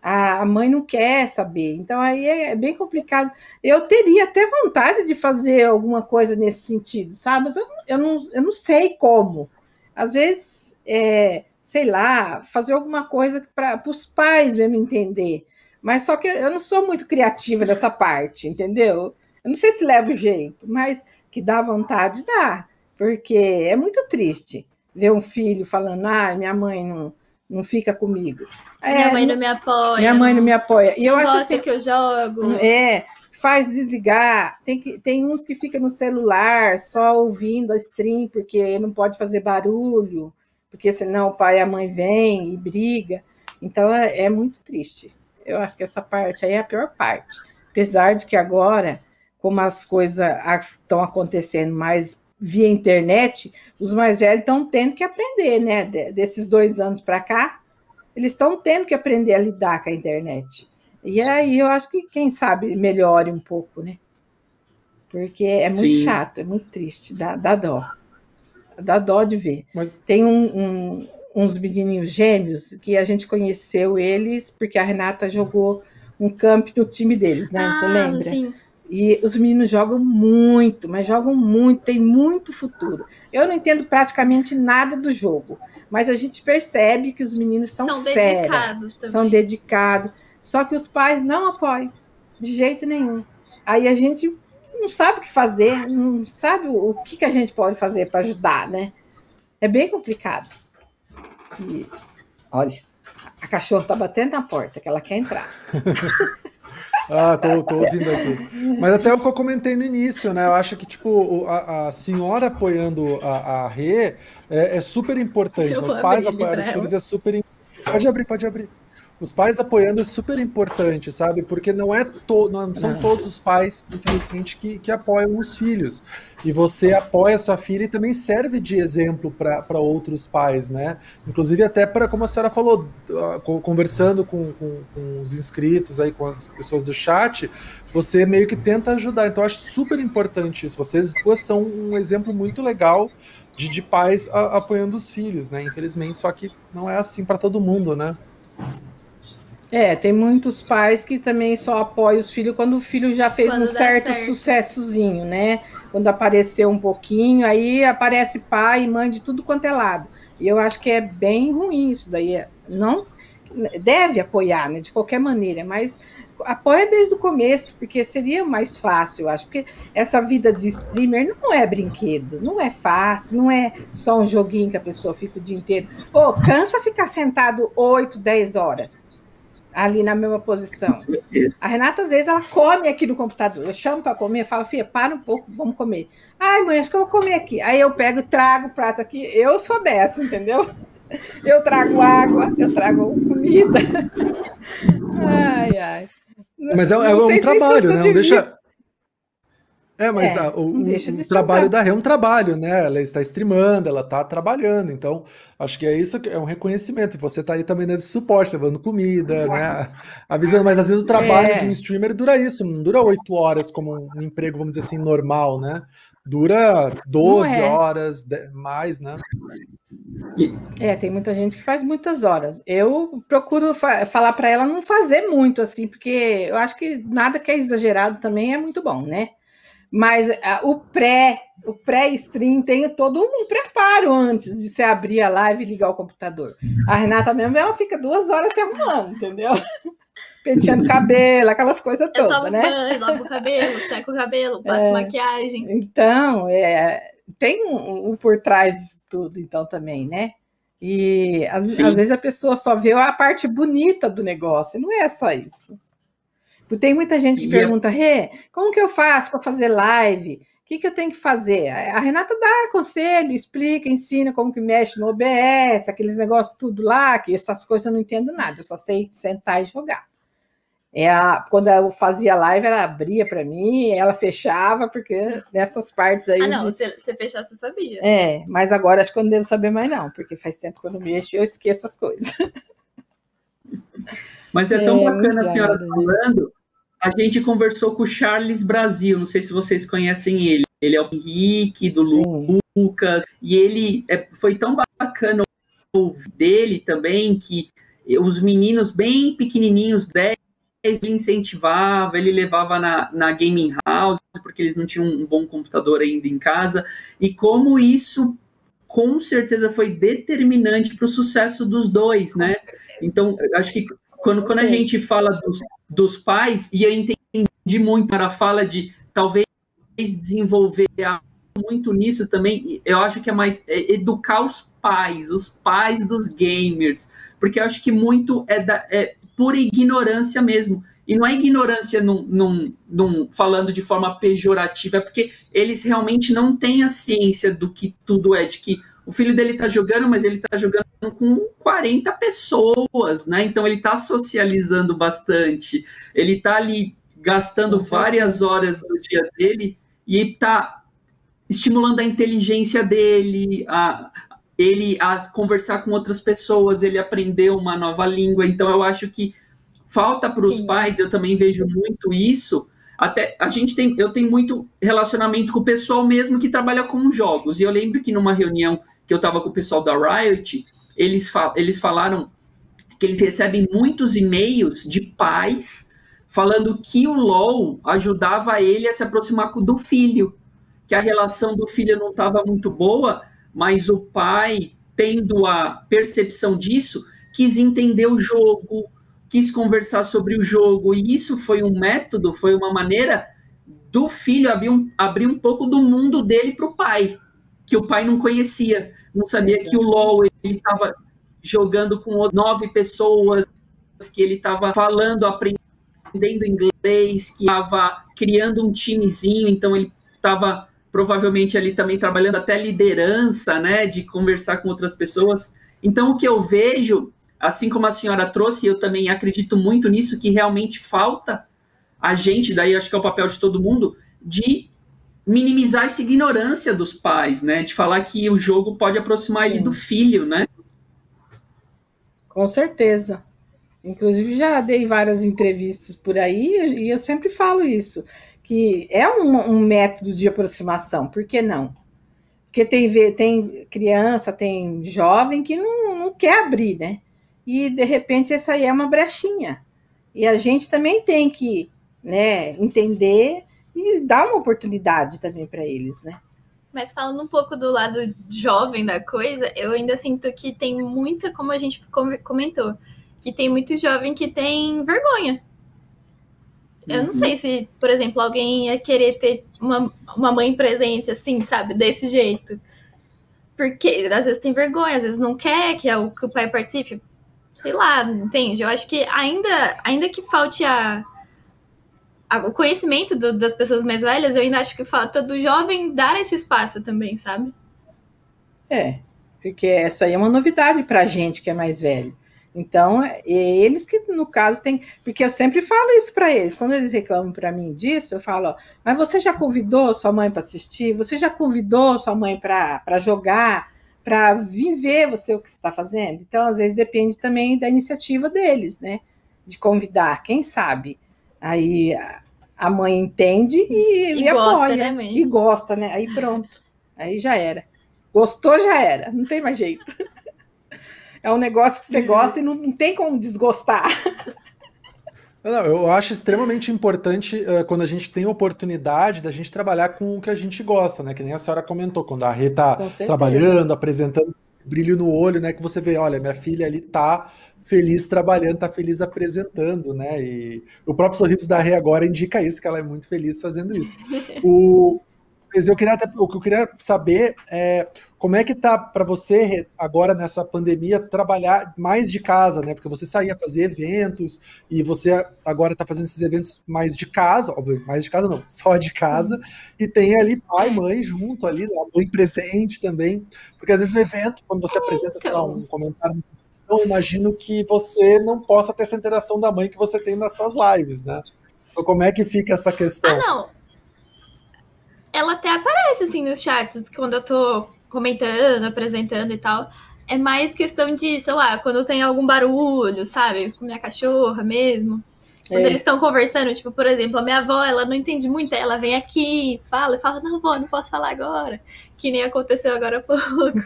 A, a mãe não quer saber. Então aí é, é, bem complicado. Eu teria até vontade de fazer alguma coisa nesse sentido, sabe? Mas eu, eu, não, eu não sei como. Às vezes. É, sei lá, fazer alguma coisa para os pais mesmo entender. Mas só que eu não sou muito criativa nessa parte, entendeu? Eu não sei se leva o jeito, mas que dá vontade, dá. Porque é muito triste ver um filho falando, ah, minha mãe não, não fica comigo. Minha é, mãe não me apoia. Minha mãe não me apoia. E eu acho assim, que eu jogo. É, faz desligar. Tem, que, tem uns que ficam no celular só ouvindo a stream porque não pode fazer barulho porque senão o pai e a mãe vêm e briga. Então é, é muito triste. Eu acho que essa parte aí é a pior parte. Apesar de que agora, como as coisas estão acontecendo mais via internet, os mais velhos estão tendo que aprender, né? Desses dois anos para cá, eles estão tendo que aprender a lidar com a internet. E aí eu acho que, quem sabe, melhore um pouco, né? Porque é muito Sim. chato, é muito triste, dá, dá dó. Dá dó de ver. Mas... Tem um, um, uns menininhos gêmeos que a gente conheceu eles porque a Renata jogou um camp no time deles, né? Ah, Você lembra? Sim. E os meninos jogam muito, mas jogam muito, tem muito futuro. Eu não entendo praticamente nada do jogo, mas a gente percebe que os meninos são, são fera, dedicados também. São dedicados. Só que os pais não apoiam, de jeito nenhum. Aí a gente não sabe o que fazer, não sabe o que, que a gente pode fazer para ajudar, né? É bem complicado. E, olha, a cachorra tá batendo na porta, que ela quer entrar. [LAUGHS] Ah, tô, tô, ouvindo aqui. Mas até o que eu comentei no início, né? Eu acho que, tipo, a, a senhora apoiando a, a Rê é, é super importante. Os pais apoiando os filhos é super importante. Pode abrir, pode abrir os pais apoiando é super importante, sabe? Porque não é to, não são todos os pais, infelizmente, que, que apoiam os filhos. E você apoia sua filha e também serve de exemplo para outros pais, né? Inclusive até para, como a senhora falou, conversando com, com, com, os inscritos aí, com as pessoas do chat, você meio que tenta ajudar. Então eu acho super importante isso. Vocês duas são um exemplo muito legal de, de pais a, apoiando os filhos, né? Infelizmente, só que não é assim para todo mundo, né? É, tem muitos pais que também só apoiam os filhos quando o filho já fez quando um certo, certo sucessozinho, né? Quando apareceu um pouquinho, aí aparece pai e mãe de tudo quanto é lado. E eu acho que é bem ruim isso daí. Não deve apoiar, né? De qualquer maneira, mas apoia desde o começo, porque seria mais fácil, eu acho. Porque essa vida de streamer não é brinquedo, não é fácil, não é só um joguinho que a pessoa fica o dia inteiro. Pô, cansa ficar sentado 8, 10 horas ali na mesma posição. A Renata, às vezes, ela come aqui no computador. Eu chamo para comer, falo, filha, para um pouco, vamos comer. Ai, mãe, acho que eu vou comer aqui. Aí eu pego, trago o prato aqui. Eu sou dessa, entendeu? Eu trago água, eu trago comida. [LAUGHS] Ai, ai. Mas é, é um trabalho, né? Não deixa, é, mas é, a, o, o trabalho da Rê é um trabalho, né? Ela está streamando, ela está trabalhando, então acho que é isso que é um reconhecimento. E você está aí também nesse suporte, levando comida, né? Avisando, mas às vezes o trabalho é. de um streamer dura isso, não dura oito horas como um emprego, vamos dizer assim, normal, né? Dura 12 é. horas, mais, né? É, tem muita gente que faz muitas horas. Eu procuro fa falar para ela não fazer muito assim, porque eu acho que nada que é exagerado também é muito bom, né? Mas uh, o pré, o pré-stream tem todo um preparo antes de você abrir a live e ligar o computador. A Renata mesmo, ela fica duas horas se arrumando, entendeu? [LAUGHS] Penteando cabelo, aquelas coisas todas, tomo né? Banho, lavo o cabelo, seco o cabelo, passo é, maquiagem. Então, é, tem um, um, por trás de tudo, então, também, né? E às, às vezes a pessoa só vê a parte bonita do negócio, não é só isso. Tem muita gente que e pergunta, Rê, como que eu faço para fazer live? O que, que eu tenho que fazer? A Renata dá conselho, explica, ensina como que mexe no OBS, aqueles negócios tudo lá, que essas coisas eu não entendo nada, eu só sei sentar e jogar. É a, quando eu fazia live, ela abria para mim, ela fechava, porque nessas partes aí. Ah, não, de... se você fechar, você sabia. É, mas agora acho que eu não devo saber mais, não, porque faz tempo que eu não mexo e eu esqueço as coisas. Mas é tão é, bacana a senhora falando, a gente conversou com o Charles Brasil, não sei se vocês conhecem ele. Ele é o Henrique, do Lucas, e ele é, foi tão bacana ouvir dele também, que os meninos bem pequenininhos, 10, ele incentivava, ele levava na, na gaming house, porque eles não tinham um bom computador ainda em casa, e como isso com certeza foi determinante para o sucesso dos dois, né? Então, acho que quando, quando a gente fala dos, dos pais, e eu entendi muito para a fala de talvez desenvolver muito nisso também, eu acho que é mais é educar os pais, os pais dos gamers, porque eu acho que muito é, da, é por ignorância mesmo. E não é ignorância num, num, num, falando de forma pejorativa, é porque eles realmente não têm a ciência do que tudo é, de que o filho dele está jogando, mas ele está jogando com 40 pessoas, né? Então ele está socializando bastante, ele está ali gastando várias horas do dia dele e está estimulando a inteligência dele, a, ele a conversar com outras pessoas, ele aprendeu uma nova língua. Então eu acho que falta para os pais, eu também vejo muito isso. Até a gente tem, eu tenho muito relacionamento com o pessoal mesmo que trabalha com jogos. E eu lembro que numa reunião que eu estava com o pessoal da Riot, eles, eles falaram que eles recebem muitos e-mails de pais falando que o LOL ajudava ele a se aproximar do filho, que a relação do filho não estava muito boa, mas o pai, tendo a percepção disso, quis entender o jogo, quis conversar sobre o jogo, e isso foi um método, foi uma maneira do filho abrir um, abrir um pouco do mundo dele para o pai, que o pai não conhecia, não sabia que o LOL ele estava jogando com nove pessoas, que ele estava falando, aprendendo inglês, que estava criando um timezinho, então ele estava provavelmente ali também trabalhando até liderança, né, de conversar com outras pessoas. Então, o que eu vejo, assim como a senhora trouxe, eu também acredito muito nisso, que realmente falta a gente, daí acho que é o papel de todo mundo, de minimizar essa ignorância dos pais, né, de falar que o jogo pode aproximar Sim. ele do filho, né. Com certeza. Inclusive, já dei várias entrevistas por aí e eu sempre falo isso que é um, um método de aproximação, por que não? Porque tem, tem criança, tem jovem que não, não quer abrir, né? E de repente essa aí é uma brechinha. E a gente também tem que né, entender e dar uma oportunidade também para eles, né? Mas falando um pouco do lado jovem da coisa, eu ainda sinto que tem muita, como a gente comentou, que tem muito jovem que tem vergonha eu não sei se, por exemplo, alguém ia querer ter uma, uma mãe presente assim, sabe, desse jeito. Porque às vezes tem vergonha, às vezes não quer que, o, que o pai participe. Sei lá, entende? Eu acho que ainda, ainda que falte a o conhecimento do, das pessoas mais velhas, eu ainda acho que falta do jovem dar esse espaço também, sabe? É, porque essa aí é uma novidade pra gente que é mais velho. Então, é eles que, no caso, tem. Porque eu sempre falo isso para eles. Quando eles reclamam para mim disso, eu falo: ó, mas você já convidou sua mãe para assistir? Você já convidou sua mãe para jogar? Para viver você o que está fazendo? Então, às vezes, depende também da iniciativa deles, né? De convidar, quem sabe? Aí a mãe entende e, e, e gosta, apoia. Né, e gosta, né? Aí pronto. Aí já era. Gostou, já era. Não tem mais jeito. [LAUGHS] É um negócio que você gosta e não, não tem como desgostar. [LAUGHS] Não, eu acho extremamente importante uh, quando a gente tem a oportunidade da gente trabalhar com o que a gente gosta, né? Que nem a senhora comentou, quando a Rê tá trabalhando, apresentando brilho no olho, né? Que você vê, olha, minha filha ali tá feliz trabalhando, tá feliz apresentando, né? E o próprio sorriso da Rê agora indica isso, que ela é muito feliz fazendo isso. [LAUGHS] O, mas eu queria até, o que eu queria saber é como é que tá para você agora nessa pandemia trabalhar mais de casa, né? Porque você saía fazer eventos e você agora está fazendo esses eventos mais de casa, óbvio, mais de casa não, [LAUGHS] só de casa, e tem ali pai, é. mãe junto ali, né? mãe presente também, porque às vezes no evento, quando você apresenta sei lá, um então. comentário eu imagino que você não possa ter essa interação da mãe que você tem nas suas lives, né? Então, como é que fica essa questão? Ah, não ela até aparece assim nos chats quando eu tô comentando, apresentando e tal. É mais questão de, sei lá, quando tem algum barulho, sabe? Com minha cachorra mesmo. Quando é. eles estão conversando, tipo, por exemplo, a minha avó, ela não entende muito, ela vem aqui, fala e fala, não, vó, não posso falar agora. Que nem aconteceu agora há pouco.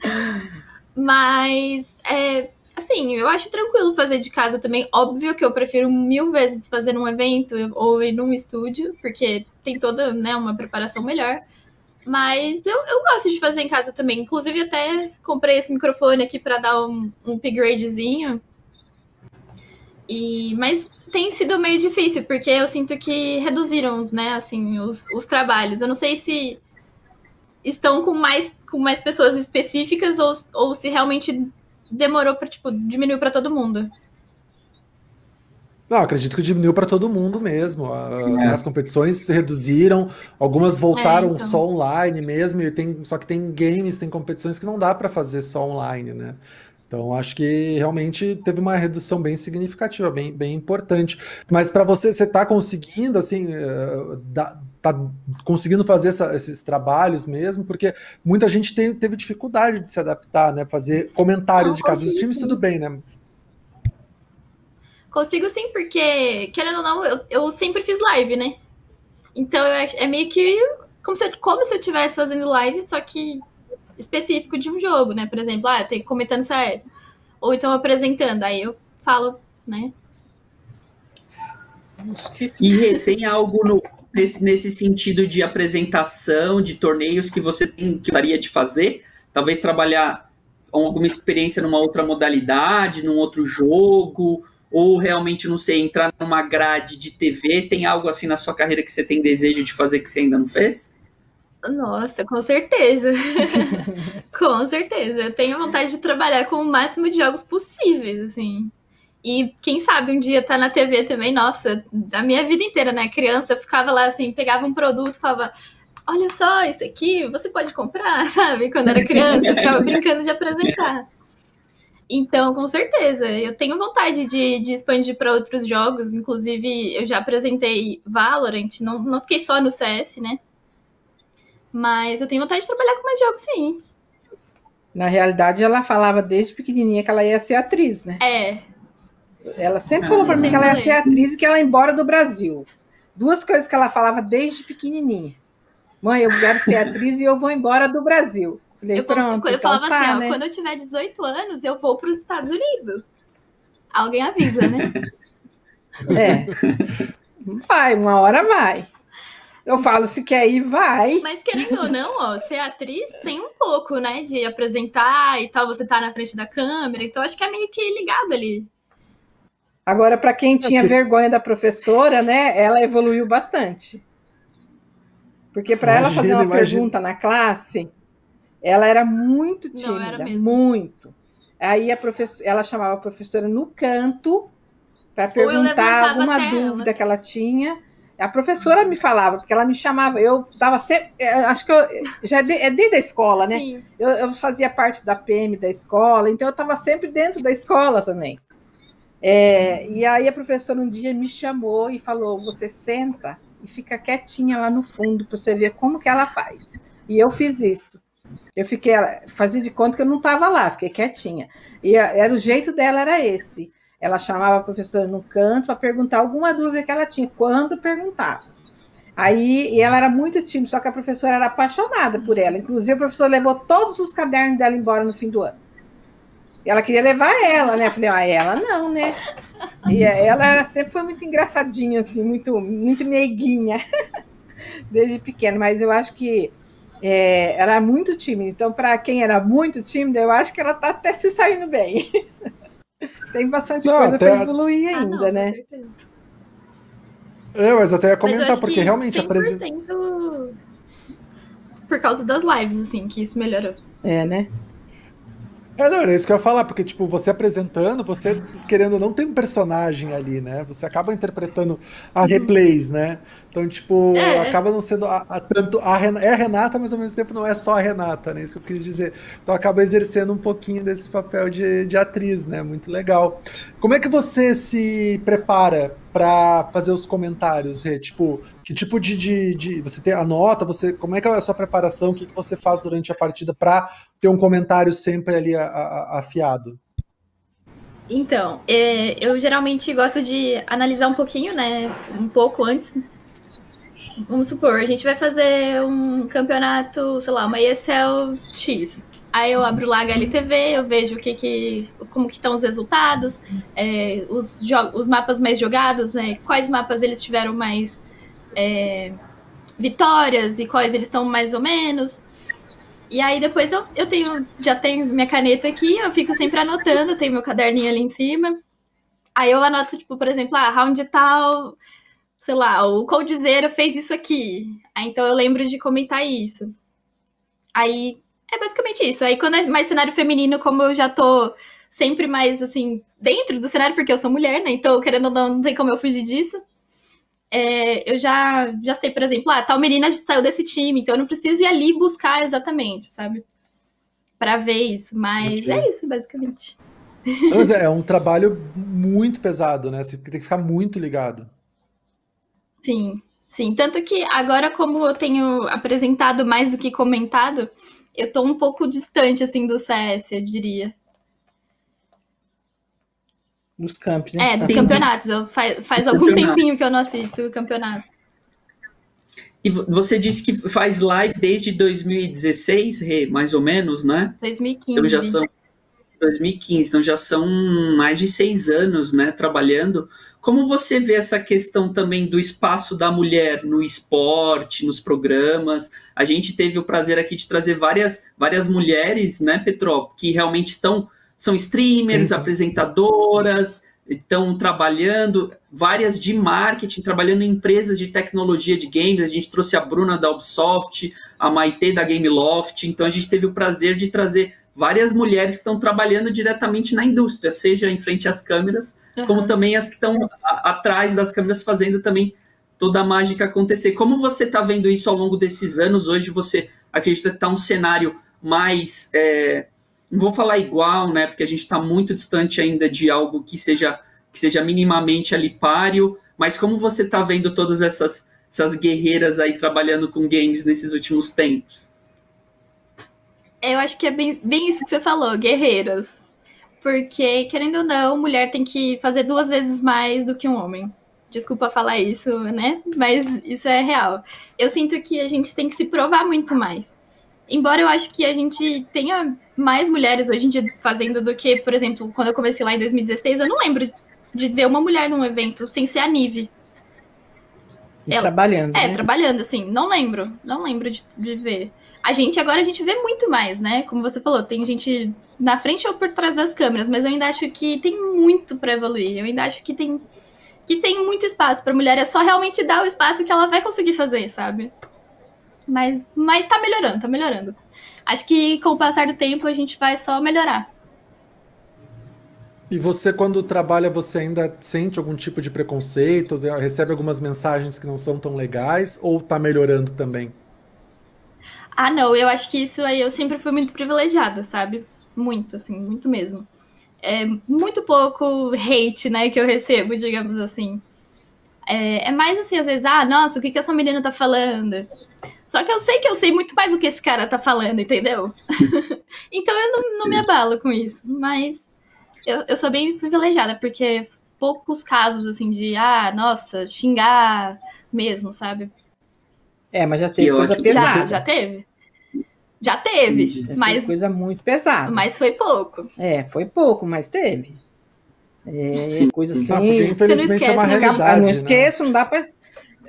[LAUGHS] Mas, é, assim, eu acho tranquilo fazer de casa também. Óbvio que eu prefiro mil vezes fazer num evento ou ir num estúdio, porque tem toda né, uma preparação melhor. Mas eu, eu gosto de fazer em casa também. Inclusive, até comprei esse microfone aqui para dar um, um upgradezinho. E, mas tem sido meio difícil, porque eu sinto que reduziram, né, assim, os, os trabalhos. Eu não sei se estão com mais, com mais pessoas específicas ou, ou se realmente demorou para tipo, diminuiu para todo mundo. Não, acredito que diminuiu para todo mundo mesmo. É. As competições se reduziram, algumas voltaram é, então. só online mesmo, e tem, só que tem games, tem competições que não dá para fazer só online, né? Então, acho que realmente teve uma redução bem significativa, bem, bem importante. Mas para você, você está conseguindo, assim, uh, tá conseguindo fazer essa, esses trabalhos mesmo, porque muita gente tem, teve dificuldade de se adaptar, né? Fazer comentários Não, de casos dos times, sim. tudo bem, né? Consigo sim, porque, querendo ou não, eu, eu sempre fiz live, né? Então é, é meio que como se, como se eu estivesse fazendo live, só que específico de um jogo, né? Por exemplo, ah, eu tenho comentando CS. Ou então apresentando, aí eu falo, né? E tem algo no, nesse, nesse sentido de apresentação, de torneios que você tem, que gostaria de fazer? Talvez trabalhar alguma experiência numa outra modalidade, num outro jogo, ou realmente, não sei, entrar numa grade de TV? Tem algo assim na sua carreira que você tem desejo de fazer que você ainda não fez? Nossa, com certeza. [LAUGHS] com certeza. Eu tenho vontade de trabalhar com o máximo de jogos possíveis, assim. E quem sabe um dia tá na TV também, nossa, da minha vida inteira, né? Criança, eu ficava lá assim, pegava um produto, falava, olha só, isso aqui, você pode comprar, [LAUGHS] sabe? Quando era criança, eu ficava brincando de apresentar. Então, com certeza, eu tenho vontade de, de expandir para outros jogos. Inclusive, eu já apresentei Valorant, não, não fiquei só no CS, né? Mas eu tenho vontade de trabalhar com mais jogos, sim. Na realidade, ela falava desde pequenininha que ela ia ser atriz, né? É. Ela sempre falou para mim que ela ia ser atriz e que ela ia embora do Brasil. Duas coisas que ela falava desde pequenininha. Mãe, eu quero ser atriz e eu vou embora do Brasil. Falei, eu, pronto, eu então falava tá, assim, ó, né? quando eu tiver 18 anos, eu vou para os Estados Unidos. Alguém avisa, né? é. Vai, uma hora vai. Eu falo, se quer ir, vai. Mas querendo ou não, ó, ser atriz tem um pouco, né? De apresentar e tal, você tá na frente da câmera. Então acho que é meio que ligado ali. Agora, para quem tinha vergonha da professora, né? Ela evoluiu bastante. Porque para ela fazer uma imagina. pergunta na classe, ela era muito tímida, não, era muito. Aí a professora, ela chamava a professora no canto para perguntar alguma dúvida ela. que ela tinha. A professora me falava, porque ela me chamava, eu estava sempre. É, acho que eu, já é, de, é desde a escola, né? Eu, eu, fazia parte da PM da escola, então eu estava sempre dentro da escola também. É, e aí a professora um dia me chamou e falou: você senta e fica quietinha lá no fundo para você ver como que ela faz. E eu fiz isso. Eu fiquei, fazia de conta que eu não estava lá, fiquei quietinha. E era o jeito dela era esse. Ela chamava a professora no canto para perguntar alguma dúvida que ela tinha, quando perguntava. Aí, ela era muito tímida, só que a professora era apaixonada por ela. Inclusive, a professora levou todos os cadernos dela embora no fim do ano. E ela queria levar ela, né? Eu falei, ah, ela não, né? E [LAUGHS] ela sempre foi muito engraçadinha, assim, muito, muito meiguinha, [LAUGHS] desde pequena. Mas eu acho que é, ela era muito tímida. Então, para quem era muito tímida, eu acho que ela está até se saindo bem. [LAUGHS] Tem bastante não, coisa para evoluir ah, ainda, não, né? É, mas até ia comentar, porque realmente a presença. Por causa das lives, assim, que isso melhorou. É, né? É, não, era isso que eu ia falar, porque, tipo, você apresentando, você, querendo ou não, tem um personagem ali, né? Você acaba interpretando a replays, né? Então, tipo, é. acaba não sendo a, a, tanto a Renata, é a Renata, mas ao mesmo tempo não é só a Renata, né? Isso que eu quis dizer. Então acaba exercendo um pouquinho desse papel de, de atriz, né? Muito legal. Como é que você se prepara para fazer os comentários, Rê? Tipo, que tipo de, de, de, Você tem a nota, você. Como é que é a sua preparação? O que, que você faz durante a partida para ter um comentário sempre ali a, a, afiado? Então, é, eu geralmente gosto de analisar um pouquinho, né? Um pouco antes Vamos supor, a gente vai fazer um campeonato, sei lá, uma ESL X. Aí eu abro lá a HLTV, eu vejo o que que, como que estão os resultados, é, os, os mapas mais jogados, né, quais mapas eles tiveram mais é, vitórias e quais eles estão mais ou menos. E aí depois eu, eu tenho, já tenho minha caneta aqui, eu fico sempre anotando, tenho meu caderninho ali em cima. Aí eu anoto, tipo, por exemplo, ah, round tal, sei lá, o Coldzera fez isso aqui. Aí, então eu lembro de comentar isso. Aí é basicamente isso. Aí quando é mais cenário feminino, como eu já tô sempre mais assim, dentro do cenário, porque eu sou mulher, né? Então, querendo ou não, não tem como eu fugir disso. É, eu já, já sei, por exemplo, ah, tal menina saiu desse time, então eu não preciso ir ali buscar exatamente, sabe? Para ver isso. Mas é isso, basicamente. Mas é, é um trabalho muito pesado, né? Você tem que ficar muito ligado. Sim. Sim, tanto que agora, como eu tenho apresentado mais do que comentado, eu tô um pouco distante, assim, do CS, eu diria. Dos campos, né? É, dos Tá. campeonatos. Eu faz, faz algum campeonatos. tempinho que eu não assisto campeonatos. E vo- você disse que faz live desde 2016, Rê, mais ou menos, né? 2015. Então já são 2015, então já são mais de seis anos, né, trabalhando. Como você vê essa questão também do espaço da mulher no esporte, nos programas? A gente teve o prazer aqui de trazer várias, várias mulheres, né, Petró, que realmente estão são streamers, Sim, sim. apresentadoras, estão trabalhando, várias de marketing, trabalhando em empresas de tecnologia de games. A gente trouxe a Bruna da Ubisoft, a Maite da Gameloft. Então a gente teve o prazer de trazer várias mulheres que estão trabalhando diretamente na indústria, seja em frente às câmeras, como também as que estão atrás das câmeras fazendo também toda a mágica acontecer. Como você está vendo isso ao longo desses anos? Hoje você acredita que está um cenário mais. é, não vou falar igual, né? Porque a gente está muito distante ainda de algo que seja, que seja minimamente ali páreo, mas como você está vendo todas essas, essas guerreiras aí trabalhando com games nesses últimos tempos? Eu acho que é bem, bem isso que você falou, guerreiras. Porque, querendo ou não, mulher tem que fazer duas vezes mais do que um homem. Desculpa falar isso, né? Mas isso é real. Eu sinto que a gente tem que se provar muito mais. Embora eu acho que a gente tenha mais mulheres hoje em dia fazendo do que, por exemplo, quando eu comecei lá em 2016, eu não lembro de ver uma mulher num evento sem ser a Nive. Ela- trabalhando. É, né? trabalhando, assim. Não lembro. Não lembro de, de ver. A gente, agora, a gente vê muito mais, né? Como você falou, tem gente na frente ou por trás das câmeras, mas eu ainda acho que tem muito pra evoluir. Eu ainda acho que tem, que tem muito espaço pra mulher. É só realmente dar o espaço que ela vai conseguir fazer, sabe? Mas, mas tá melhorando, tá melhorando. Acho que com o passar do tempo a gente vai só melhorar. E você, quando trabalha, você ainda sente algum tipo de preconceito? Recebe algumas mensagens que não são tão legais? Ou tá melhorando também? Ah, não, eu acho que isso aí eu sempre fui muito privilegiada, sabe? Muito, assim, muito mesmo. É muito pouco hate, né, que eu recebo, digamos assim. É, é mais assim, às vezes, ah, nossa, o que, que essa menina tá falando? Só que eu sei que eu sei muito mais do que esse cara tá falando, entendeu? [LAUGHS] então eu não, não me abalo com isso. Mas eu, eu sou bem privilegiada, porque poucos casos, assim, de, ah, nossa, xingar mesmo, sabe? É, mas já teve Que coisa ótimo. pesada. Já, já teve. Já teve, Já teve mas, coisa muito pesada. mas foi pouco. É, foi pouco, mas teve. É, Sim. coisa Sim. assim. Ah, porque infelizmente é uma né? realidade. Ah, não né? esqueço, não dá pra.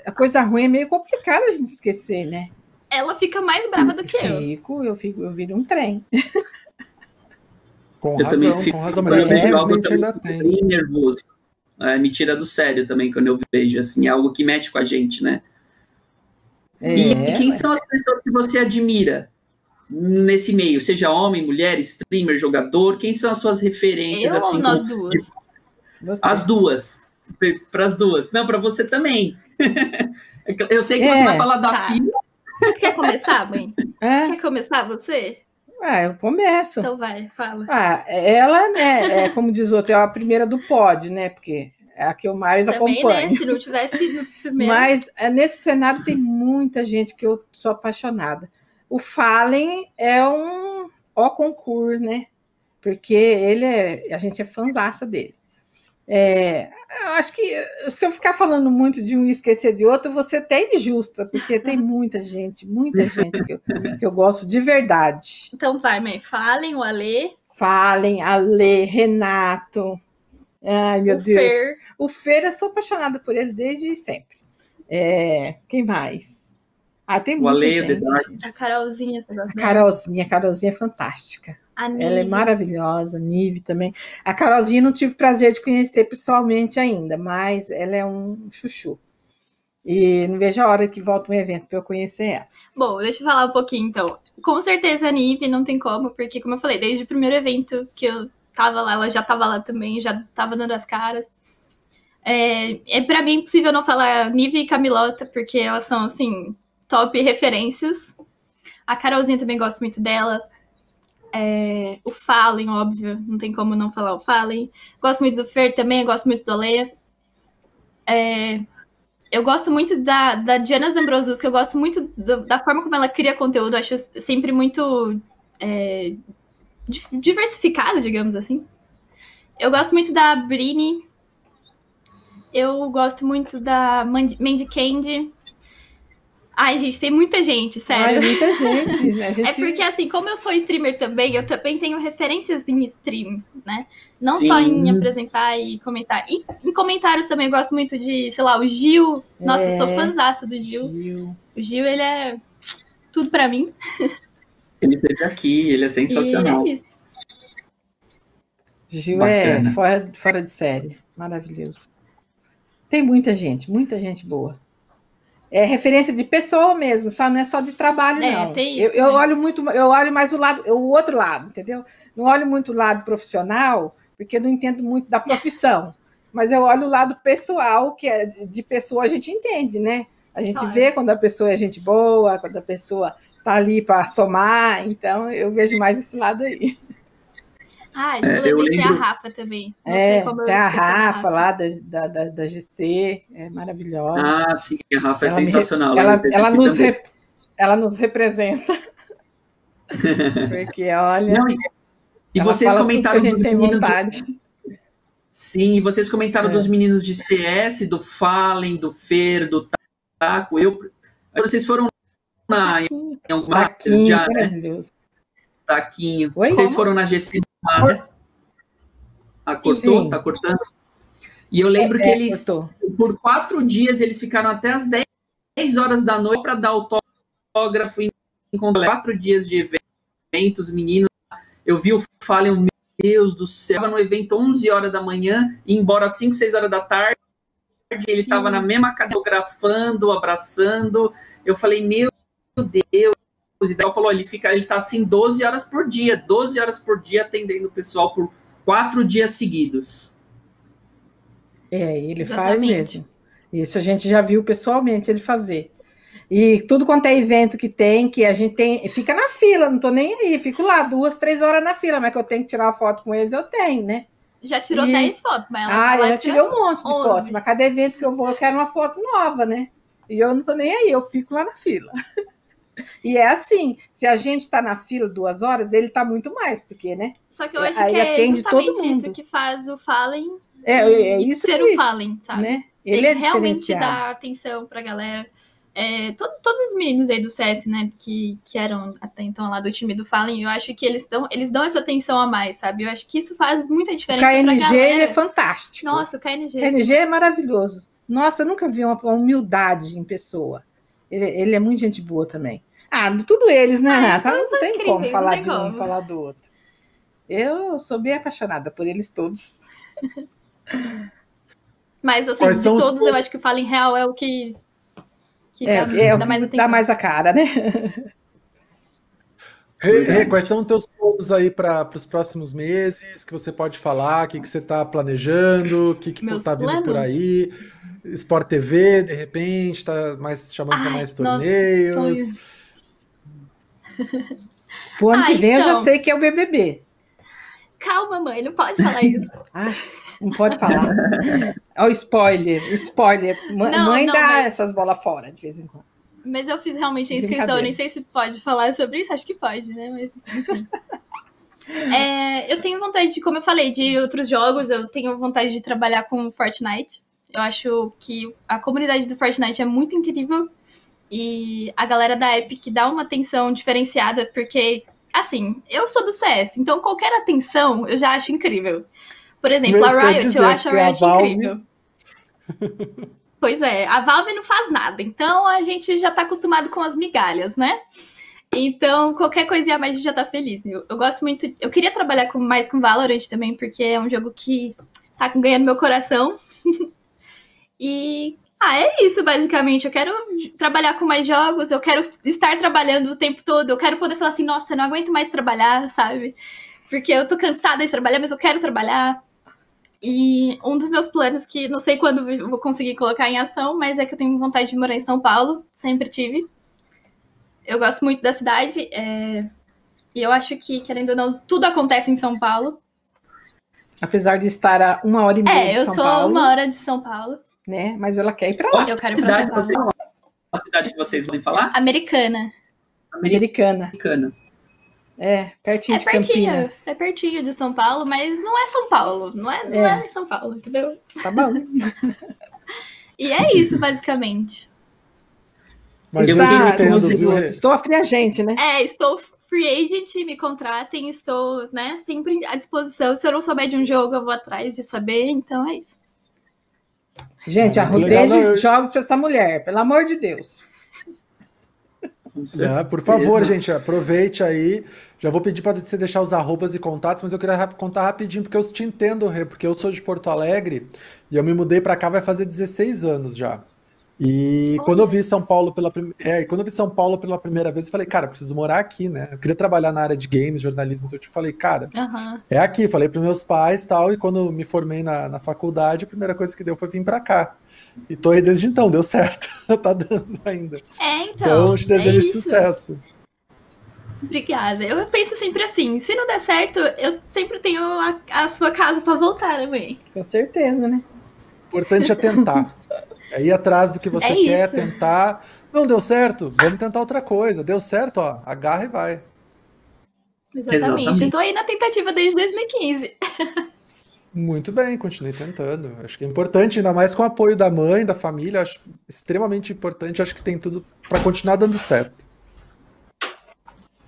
A coisa ruim é meio complicada a gente esquecer, né? Ela fica mais brava do que eu. Fico, eu fico, eu viro um trem. Com Eu também razão, fico- com razão, mas é que É, infelizmente ainda também tem. bem nervoso. É, me tira do sério também quando eu vejo, assim, é algo que mexe com a gente, né? e É, quem ué. são as pessoas que você admira nesse meio? Seja homem, mulher, streamer, jogador? Quem são as suas referências, Eu ou assim, nós como- duas? Você. as duas? Para as duas. Não, para você também. [LAUGHS] eu sei que você É, vai falar da tá. filha. Quer começar, mãe? [LAUGHS] É, Quer começar você? ah, eu começo. Então vai, fala. Ah, ela, né, é, como diz o outro, é a primeira do pod, né? Porque é a que eu mais Também, acompanho. né? Se não tivesse no [LAUGHS] primeiro. Mas é, nesse cenário tem muita gente que eu sou apaixonada. O Fallen é um ó concurso, né? Porque ele é. A gente é fãzaça dele. É, eu acho que se eu ficar falando muito de um e esquecer de outro, eu vou ser até injusta, porque tem [LAUGHS] muita gente, muita gente que eu, que eu gosto de verdade. Então vai, mãe. Falem o Alê, Falem, Ale, Renato. Ai, meu o Deus. Fer. O Fer, eu sou apaixonada por ele desde sempre. É, quem mais? Ah, tem muita gente. A Carolzinha, A? Carolzinha, a Carolzinha é fantástica. A Ela é maravilhosa, Nive também. A Carolzinha não tive prazer de conhecer pessoalmente ainda, mas ela é um chuchu. E não vejo a hora que volta um evento para eu conhecer ela. Bom, deixa eu falar um pouquinho então. Com certeza a Nive não tem como, porque, como eu falei, desde o primeiro evento que eu tava lá, ela já tava lá também, já tava dando as caras. É, é para mim impossível não falar Nive e Camilota, porque elas são, assim, top referências. A Carolzinha também gosto muito dela. É, o Fallen, óbvio, não tem como não falar o Fallen. Gosto muito do Fer também, gosto muito do Leia. É, eu gosto muito da, da Diana Zambrosus, que eu gosto muito do, da forma como ela cria conteúdo, acho sempre muito é, diversificado, digamos assim. Eu gosto muito da Brini. Eu gosto muito da Mandy Candy. Ai, gente, tem muita gente, sério. Ai, muita gente. [LAUGHS] Né? Gente... É porque, assim, como eu sou streamer também, eu também tenho referências em stream, né? Não Sim. só em apresentar e comentar. E em comentários também eu gosto muito de, sei lá, o Gil. Nossa, é, eu sou é, fãzaça do Gil. Gil. O Gil, ele é tudo pra mim. Ele esteve aqui, ele é sensacional. E é isso. Gil é Bacana. é fora, fora de série. Maravilhoso. Tem muita gente, muita gente boa é referência de pessoa mesmo, sabe? Não é só de trabalho, é, não. Tem isso, eu, eu olho muito, eu olho mais o lado, o outro lado, entendeu? Não olho muito o lado profissional, porque não entendo muito da profissão. [LAUGHS] mas eu olho o lado pessoal, que é de pessoa a gente entende, né? A gente claro. vê quando a pessoa é gente boa, quando a pessoa tá ali para somar, então eu vejo mais esse lado aí. Ah, eu, é, eu lembro... a Rafa também. Não é, tem a Rafa, lá da, da, da, da, GC, é maravilhosa. Ah, sim, a Rafa é ela sensacional. ela, ela, ela nos rep, ela nos representa. [LAUGHS] Porque, olha. Não, e, e vocês comentaram dos meninos. De... Sim, e vocês comentaram é. dos meninos de CS, do Fallen, do Fer, do Taco. Eu, vocês foram na, em alguma já, né? Taquinho. Oi, vocês como? foram na GC ah, ah, cortou? Sim. Tá cortando? E eu lembro é, que eles, cortou. por quatro dias, eles ficaram até as 10 horas da noite para dar autógrafo em quatro dias de eventos, meninos. Eu vi o Fallen, meu Deus do céu, no evento 11 horas da manhã, e embora às 5, 6 horas da tarde, ele estava na mesma cadeira, fotografando, abraçando. Eu falei, meu Deus, e daí falou, ele fica, ele tá assim 12 horas por dia, 12 horas por dia atendendo o pessoal por quatro dias seguidos. É, ele Exatamente. faz mesmo. Isso a gente já viu pessoalmente ele fazer. E tudo quanto é evento que tem, que a gente tem, fica na fila, não tô nem aí, fico lá duas, três horas na fila, mas que eu tenho que tirar uma foto com eles, eu tenho, né? Já tirou e... 10 fotos, mas ela Ah, eu já tirei um monte de fotos, mas cada evento que eu vou, eu quero uma foto nova, né? E eu não tô nem aí, eu fico lá na fila. [LAUGHS] E é assim, se a gente está na fila duas horas, ele está muito mais, porque, né? Só que eu acho que é justamente isso que faz o Fallen é, é isso ser que, o Fallen, sabe? Né? Ele, ele é realmente dá atenção pra galera. É, todo, todos os meninos aí do CS, né, que, que eram até então lá do time do Fallen, eu acho que eles dão, eles dão essa atenção a mais, sabe? Eu acho que isso faz muita diferença. O KNG é fantástico. Nossa, o KNG. O KNG é maravilhoso. Nossa, eu nunca vi uma, uma humildade em pessoa. Ele, ele, é muito gente boa também. Ah, tudo eles, né, ah, Renata? Não tem incríveis, como falar de como. um e falar do outro. Eu sou bem apaixonada por eles todos. [LAUGHS] Mas, assim, Quais de todos, os... eu acho que o Fallen Real é o que, que é, dá, é dá mais atenção. Dá mais a cara, né? [LAUGHS] Hey, hey, quais são os teus planos aí para os próximos meses que você pode falar? O que, que você está planejando? O que está vindo por aí? Sport TV, de repente, está mais chamando para mais torneios. [LAUGHS] Pro ano ah, que vem então... eu já então. sei que é o BBB. Calma, mãe, não pode falar isso. [LAUGHS] ah, não pode falar. Olha o spoiler, o spoiler. Não, mãe não, dá mas... essas bolas fora de vez em quando. Mas eu fiz realmente a inscrição, eu nem sei se pode falar sobre isso, acho que pode, né? Mas enfim. [LAUGHS] é, eu tenho vontade de, como eu falei, de outros jogos, eu tenho vontade de trabalhar com Fortnite. Eu acho que a comunidade do Fortnite é muito incrível. E a galera da Epic dá uma atenção diferenciada, porque, assim, eu sou do CS, então qualquer atenção eu já acho incrível. Por exemplo, Mas a Riot, eu acho a Riot a Valve... incrível. [LAUGHS] pois é, a Valve não faz nada, então a gente já tá acostumado com as migalhas, né? Então, qualquer coisinha mais a gente já tá feliz. Eu, eu gosto muito. Eu queria trabalhar com, mais com Valorant também, porque é um jogo que tá ganhando meu coração. [LAUGHS] e ah, é isso, basicamente. Eu quero trabalhar com mais jogos, eu quero estar trabalhando o tempo todo, eu quero poder falar assim, nossa, não aguento mais trabalhar, sabe? Porque eu tô cansada de trabalhar, mas eu quero trabalhar. E um dos meus planos, que não sei quando vou conseguir colocar em ação, mas é que eu tenho vontade de morar em São Paulo, sempre tive. Eu gosto muito da cidade, é... e eu acho que, querendo ou não, tudo acontece em São Paulo. Apesar de estar a uma hora e meia é, de São Paulo. É, eu sou uma hora de São Paulo. Né? Mas ela quer ir para lá. Eu quero ir São Paulo. a cidade que vocês vão falar? Americana. Americana. Americana. É, pertinho É de pertinho, Campinas. é pertinho de São Paulo, mas não é São Paulo. Não é, não É. é São Paulo, entendeu? Tá bom. [LAUGHS] E é isso, basicamente. Mas Eu entendo, você- viu? Estou a fria gente, né? É, estou free agent, me contratem, estou, né, sempre à disposição. Se eu não souber de um jogo, eu vou atrás de saber, então é isso. Gente, não, eu- joga pra essa mulher, pelo amor de Deus. É, por favor, gente, aproveite aí. Já vou pedir para você deixar os arrobas e contatos, mas eu queria contar rapidinho, porque eu te entendo, Rê, porque eu sou de Porto Alegre e eu me mudei para cá vai fazer 16 anos já. E quando eu vi São Paulo pela primeira, é, quando eu vi São Paulo pela primeira vez, eu falei, cara, eu preciso morar aqui, né? Eu queria trabalhar na área de games, jornalismo, então eu tipo, falei, cara, é aqui. Falei para meus pais tal, e quando me formei na, na faculdade, a primeira coisa que deu foi vir para cá. E tô aí desde então, deu certo. [LAUGHS] tá dando ainda. É, então. Então, eu te desejo é isso. sucesso. Obrigada. Eu penso sempre assim, se não der certo, eu sempre tenho a, a sua casa pra voltar, né, mãe? Com certeza, né? importante é tentar. [LAUGHS] É ir atrás do que você É quer, isso. tentar. Não deu certo? Vamos tentar outra coisa. Deu certo, ó. Agarra e vai. Exatamente. Exatamente. Tô aí na tentativa desde 2015. [LAUGHS] Muito bem, continue tentando. Acho que é importante, ainda mais com o apoio da mãe, da família. Acho extremamente importante. Acho que tem tudo para continuar dando certo.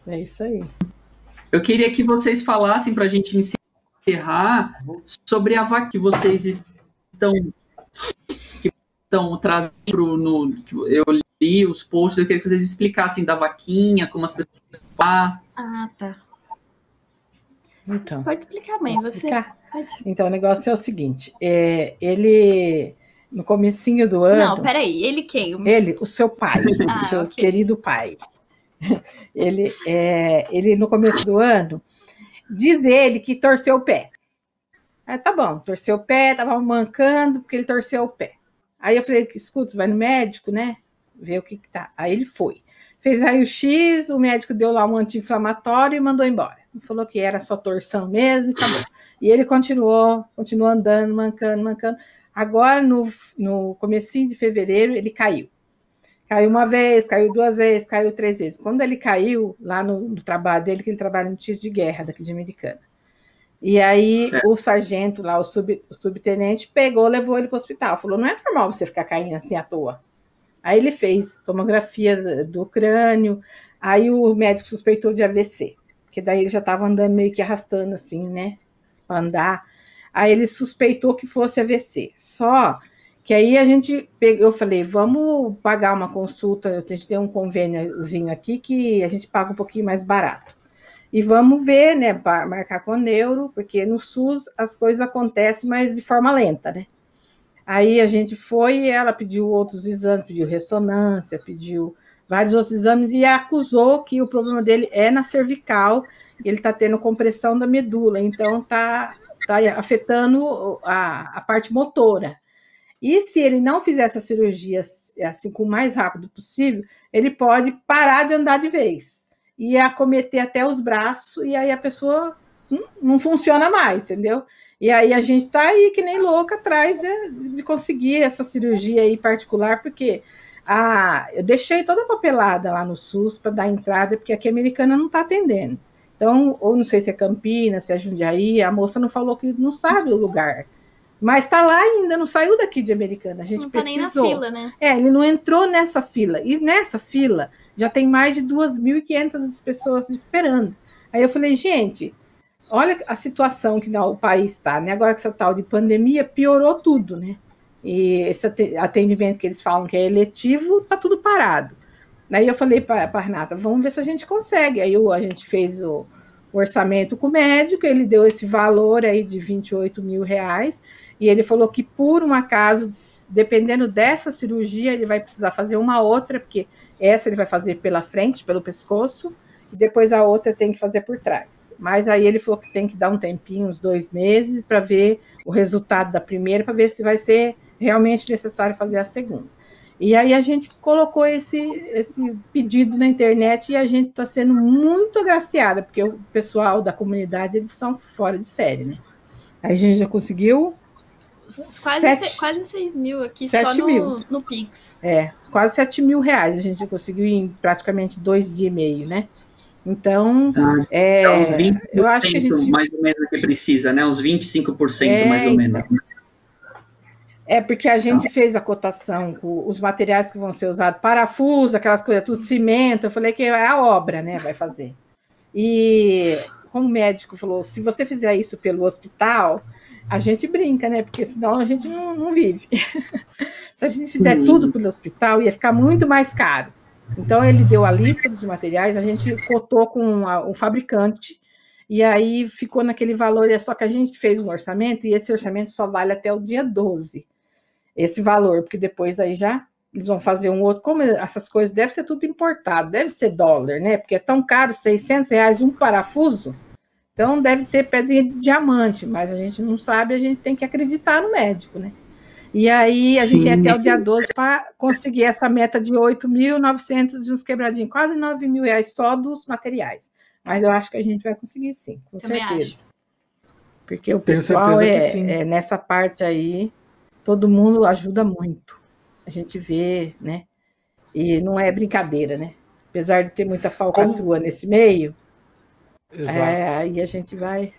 É isso aí. Eu queria que vocês falassem para a gente encerrar sobre a vaca que vocês estão estão trazendo pro- no que eu li os posts, eu queria que vocês explicassem da vaquinha, como as pessoas ah, Ah, tá. Então, Pode explicar, mãe. Você explicar? pode. Então, o negócio é o seguinte: é, ele, no comecinho do ano, Não, peraí. Ele quem? ele, o seu pai, Ah, [LAUGHS] o seu ok. querido pai, [LAUGHS] ele, é, ele, no começo do ano, diz ele que torceu o pé. Aí tá bom, torceu o pé, tava mancando porque ele torceu o pé. Aí eu falei, escuta, vai no médico, né? Ver o que, que tá. Aí ele foi. Fez raio-x, o médico deu lá um anti-inflamatório e mandou embora. Falou que era só torção mesmo e acabou. E ele continuou, continuou andando, mancando, mancando. Agora, no, no comecinho de fevereiro, ele caiu. Caiu uma vez, caiu duas vezes, caiu três vezes. Quando ele caiu, lá no, no trabalho dele, que ele trabalha no tiro de guerra daqui de Americana. E aí Certo. o sargento lá, o, sub, o subtenente, pegou, levou ele para o hospital. Falou: não é normal você ficar caindo assim à toa. Aí ele fez tomografia do- crânio, aí o médico suspeitou de AVC, porque daí ele já estava andando meio que arrastando assim, né, para andar. Aí ele suspeitou que fosse AVC. Só que aí a gente pegou, eu falei, vamos pagar uma consulta, a gente tem um convêniozinho aqui que a gente paga um pouquinho mais barato. E vamos ver, né, marcar com o neuro, porque no SUS as coisas acontecem, mas de forma lenta, né? Aí a gente foi e ela pediu outros exames, pediu ressonância, pediu vários outros exames e acusou que o problema dele é na cervical, ele está tendo compressão da medula, então está tá afetando a, a parte motora. E se ele não fizer essa cirurgia assim com o mais rápido possível, ele pode parar de andar de vez e acometer até os braços, e aí a pessoa hum, não funciona mais, entendeu? E aí a gente tá aí que nem louca atrás de, de conseguir essa cirurgia aí particular, porque a, eu deixei toda a papelada lá no SUS para dar entrada, porque aqui a americana não está atendendo. Então, ou não sei se é Campinas, se é Jundiaí, a moça não falou que não sabe o lugar. Mas está lá ainda, não saiu daqui de americana. A gente Não tá nem na pesquisou. fila, né? É, ele não entrou nessa fila. E nessa fila já tem mais de 2.500 pessoas esperando. Aí eu falei, gente, olha a situação que o país está, né? Agora com essa tal de pandemia, piorou tudo, né? E esse ate- atendimento que eles falam que é eletivo, tá tudo parado. Aí eu falei para a Renata, vamos ver se a gente consegue. Aí o- a gente fez o, o orçamento com o médico, ele deu esse valor aí de 28 mil reais, e ele falou que por um acaso, dependendo dessa cirurgia, ele vai precisar fazer uma outra, porque essa ele vai fazer pela frente, pelo pescoço, e depois a outra tem que fazer por trás. Mas aí ele falou que tem que dar um tempinho, uns dois meses, para ver o resultado da primeira, para ver se vai ser realmente necessário fazer a segunda. E aí a gente colocou esse, esse pedido na internet e a gente está sendo muito agraciada, porque o pessoal da comunidade eles são fora de série, né? Aí a gente já conseguiu Quase, Sete- se- quase 6 mil aqui Sete só no, mil. no Pix. É, quase 7 mil reais a gente conseguiu em praticamente dois dias e meio, né? Então, Tá. é, É uns 20% eu acho que a gente mais ou menos que precisa, né? Uns 25% É, mais ou menos. É porque a gente fez a cotação com os materiais que vão ser usados, parafuso, aquelas coisas, tudo cimento. Eu falei que é a obra, né? Vai fazer. E como o médico falou, se você fizer isso pelo hospital, a gente brinca, né? Porque senão a gente não, não vive. [LAUGHS] se a gente fizer Sim. tudo pelo hospital, ia ficar muito mais caro. Então ele deu a lista dos materiais, a gente cotou com a- o fabricante. E aí ficou naquele valor, é só que a gente fez um orçamento e esse orçamento só vale até o dia 12 esse valor, porque depois aí já eles vão fazer um outro. Como essas coisas deve ser tudo importado, deve ser dólar, né? Porque é tão caro, 600 reais um parafuso. Então deve ter pedra de diamante, mas a gente não sabe, a gente tem que acreditar no médico, né? E aí a gente tem Sim. até o dia 12 para conseguir essa meta de 8.900 e uns quebradinhos, quase 9 mil reais só dos materiais. Mas eu acho que a gente vai conseguir sim, com Também certeza. Porque o Tenho pessoal certeza é, que sim. é nessa parte aí, todo mundo ajuda muito. A gente vê, né? E não é brincadeira, né? Apesar de ter muita falcatrua nesse meio, Exato. é, aí a gente vai.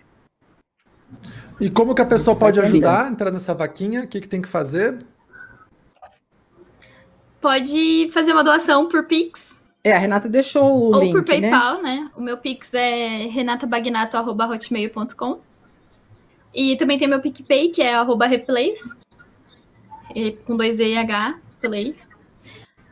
E como que a pessoa Vai pode ajudar a entrar nessa vaquinha? O que, que tem que fazer? Pode fazer uma doação por Pix É, a Renata deixou o ou link, por né? PayPal, né? O meu Pix é renatabagnato.hotmail.com. E também tem meu PicPay, que é arroba replays, com dois E e H, plays.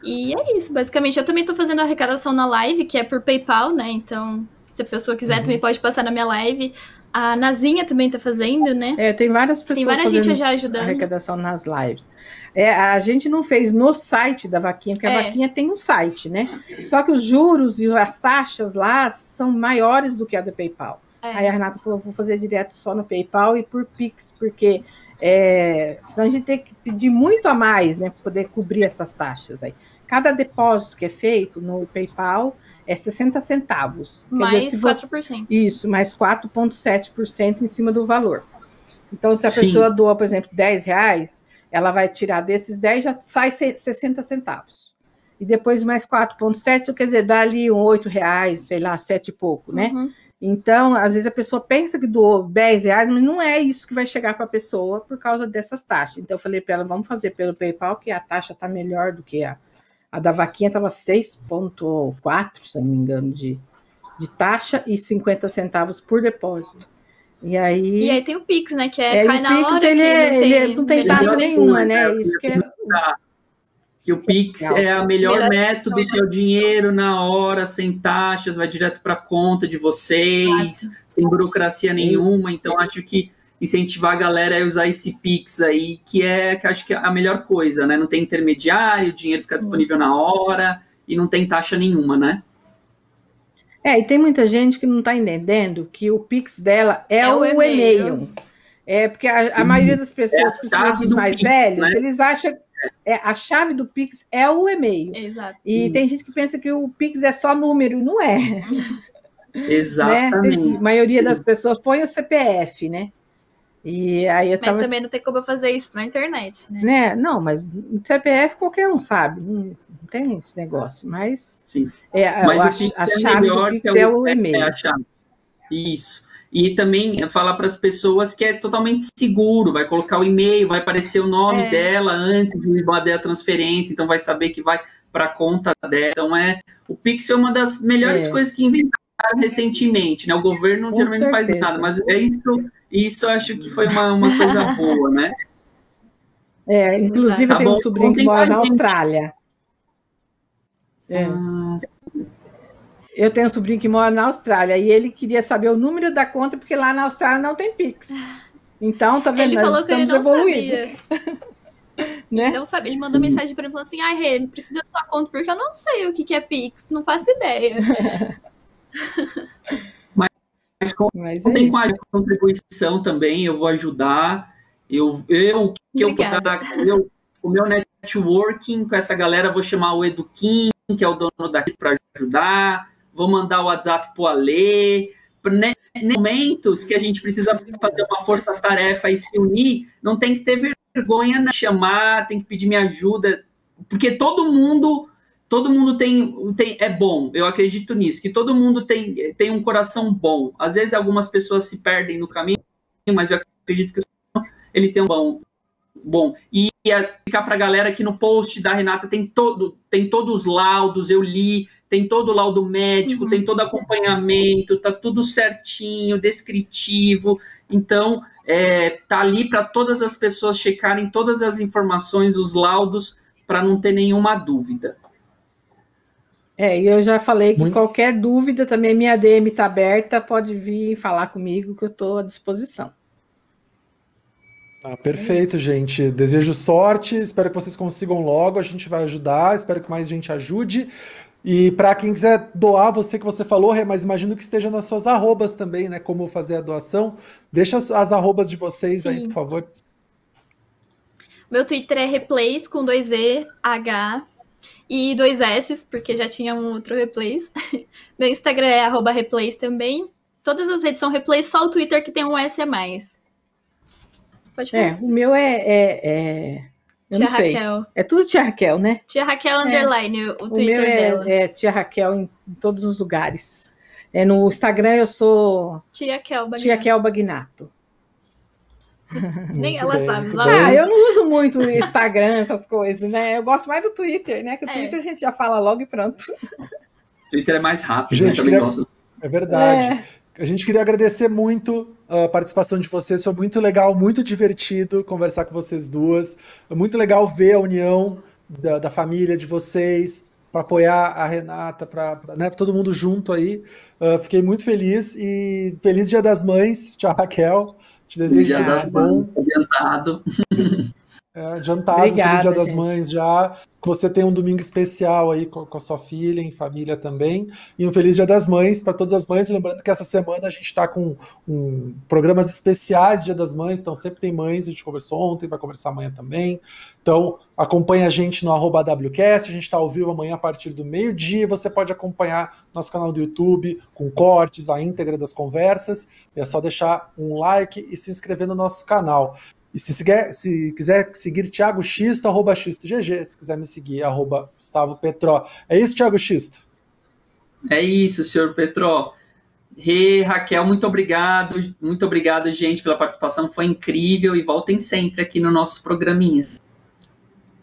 E é isso, basicamente. Eu também tô fazendo a arrecadação na live, que é por PayPal, né? Então, se a pessoa quiser, Uhum. também pode passar na minha live. A Nazinha também tá fazendo, né? É, tem várias pessoas várias fazendo gente já ajudando. arrecadação nas lives. É, a gente não fez no site da vaquinha, porque a É. vaquinha tem um site, né? Só que os juros e as taxas lá são maiores do que a do PayPal. É. Aí a Renata falou: vou fazer direto só no PayPal e por Pix, porque é, senão a gente tem que pedir muito a mais, né, para poder cobrir essas taxas aí. Cada depósito que é feito no PayPal é 60 centavos. Quer Mais dizer, se você- 4%. isso, mais 4,7% em cima do valor. Então, se a Sim. pessoa doa, por exemplo, 10 reais, ela vai tirar desses 10, já sai se- 60 centavos. E depois mais 4,7, quer dizer, dá ali um 8 reais, sei lá, 7 e pouco, né? Uhum. Então, às vezes a pessoa pensa que doou 10 reais, mas não é isso que vai chegar para a pessoa por causa dessas taxas. Então, eu falei para ela, vamos fazer pelo PayPal, que a taxa está melhor do que a, a da vaquinha, estava 6,4, se eu não me engano, de, de taxa e 50 centavos por depósito. E aí, E aí tem o Pix, né? Que é, é, cai o na Pix, hora ele, que é- não ele tem, não tem taxa nenhuma, né? né? Isso que é Que o Pix Legal. é a melhor método, que é o dinheiro na hora, sem taxas, vai direto para a conta de vocês, sem burocracia nenhuma. Então, acho que incentivar a galera a usar esse Pix aí, que é que acho que é a melhor coisa, né? Não tem intermediário, o dinheiro fica disponível na hora e não tem taxa nenhuma, né? É, e tem muita gente que não está entendendo que o Pix dela é, É o o e-mail. É, porque a, a maioria das É pessoas, a principalmente os mais Pix, velhos, né? eles acham é, a chave do Pix é o e-mail. Exato. E Sim. tem gente que pensa que o Pix é só número, não é. [LAUGHS] Né? Exatamente. Tem- a maioria das pessoas põe o CPF, né? E aí eu Mas tava. também não tem como eu fazer isso na internet, né? Né? Não, mas o CPF qualquer um sabe, não, tem esse negócio. Mas Sim. é, a, Mas a, o Pix a é chave melhor do que Pix é o e-mail. É a chave. Isso. E também falar para as pessoas que é totalmente seguro, vai colocar o e-mail, vai aparecer o nome É. dela antes de bater a transferência, então vai saber que vai para a conta dela. Então é o Pix é uma das melhores É. coisas que inventaram recentemente, né? O governo Com geralmente não faz certeza. nada, mas é isso, isso eu acho que foi uma, uma coisa [LAUGHS] boa, né? É, inclusive Tá tenho um sobrinho que mora na gente. Austrália. É. Ah, Eu tenho um sobrinho que mora na Austrália e ele queria saber o número da conta, porque lá na Austrália não tem Pix. Então, tá vendo? Ele Nós ele estamos não evoluídos. [LAUGHS] né? Não sabe, ele mandou mensagem pra mim falando assim: ai, Rê, precisa da sua conta, porque eu não sei o que, que é Pix, não faço ideia. [LAUGHS] mas Mas é Contem isso. com a contribuição também, eu vou ajudar. Eu, eu o que eu Obrigada. eu, o meu networking com essa galera, vou chamar o Eduquim, que é o dono daqui, para ajudar. Vou mandar o WhatsApp pro Ale. né? momentos que a gente precisa fazer uma força-tarefa e se unir, não tem que ter vergonha de chamar, tem que pedir minha ajuda, porque todo mundo todo mundo tem, tem é bom, eu acredito nisso, que todo mundo tem, tem um coração bom. Às vezes algumas pessoas se perdem no caminho, mas eu acredito que ele tem um bom. Bom, e ficar para a galera que no post da Renata tem todo tem todos os laudos, eu li, tem todo o laudo médico, uhum. tem todo acompanhamento, tá tudo certinho, descritivo. Então, é, tá ali para todas as pessoas checarem todas as informações, os laudos, para não ter nenhuma dúvida. É, e eu já falei que Muito... qualquer dúvida também, minha DM está aberta, pode vir falar comigo que eu estou à disposição. Ah, perfeito, gente. Desejo sorte, espero que vocês consigam logo, a gente vai ajudar, espero que mais gente ajude. E para quem quiser doar, você que você falou, mas imagino que esteja nas suas arrobas também, né? Como fazer a doação. Deixa as, as arrobas de vocês Sim. aí, por favor. Meu Twitter é replace com dois E, H e dois S, porque já tinha um outro replace. [LAUGHS] Meu Instagram é arroba replace também. Todas as redes são replace, só o Twitter que tem um S a mais. Pode falar. É, o meu é, é, é... Eu tia não sei. Raquel. É tudo Tia Raquel, né? Tia Raquel é. Underline, o Twitter o meu é, dela. É Tia Raquel em, em, todos os lugares. É, no Instagram eu sou Tia Kel Tia Kel Bagnato. [LAUGHS] Nem ela bem, sabe. Ah, eu não uso muito o Instagram, essas coisas, né? Eu gosto mais do Twitter, né? Que o é. Twitter a gente já fala logo e pronto. Twitter é mais rápido, gente, né? queria... É verdade. É. A gente queria agradecer muito a participação de vocês. Foi muito legal, muito divertido conversar com vocês duas. É muito legal ver a união da, da família de vocês para apoiar a Renata, para né, todo mundo junto aí. Uh, fiquei muito feliz e feliz Dia das Mães. Tchau, Raquel. Te desejo Dia tudo de bom. Adiantado. [LAUGHS] É, adiantado, Obrigada, feliz Dia das Mães já. Que você tenha um domingo especial aí com, com, a sua filha, em família também. E um feliz Dia das Mães para todas as mães. Lembrando que essa semana a gente está com um, programas especiais Dia das Mães, então sempre tem mães, a gente conversou ontem, vai conversar amanhã também. Então acompanha a gente no arroba WCast, a gente está ao vivo amanhã a partir do meio-dia. Você pode acompanhar nosso canal do YouTube com cortes, a íntegra das conversas. É só deixar um like e se inscrever no nosso canal. E se, se, se quiser seguir Thiago Xisto, arroba XistoGG. Se quiser me seguir, arroba Gustavo Petró. É isso, Thiago Xisto? É isso, senhor Petró. Rê, Raquel, muito obrigado. Muito obrigado, gente, pela participação. Foi incrível e voltem sempre aqui no nosso programinha.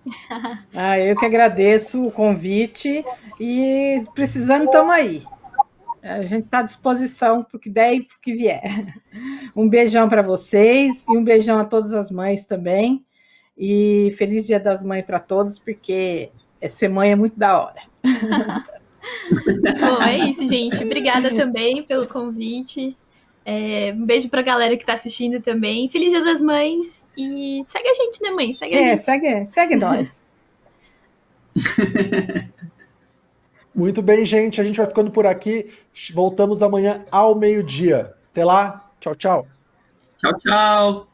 [LAUGHS] ah, eu que agradeço o convite e precisando, estamos aí. A gente está à disposição para o que der e para o que vier. Um beijão para vocês e um beijão a todas as mães também. E feliz Dia das Mães para todos, porque ser mãe é muito da hora. Bom, é isso, gente. Obrigada também pelo convite. É, um beijo para a galera que está assistindo também. Feliz Dia das Mães. E segue a gente, né, mãe? Segue a é, gente. Segue, segue nós. [LAUGHS] Muito bem, gente. A gente vai ficando por aqui. Voltamos amanhã ao meio-dia. Até lá. Tchau, tchau. Tchau, tchau.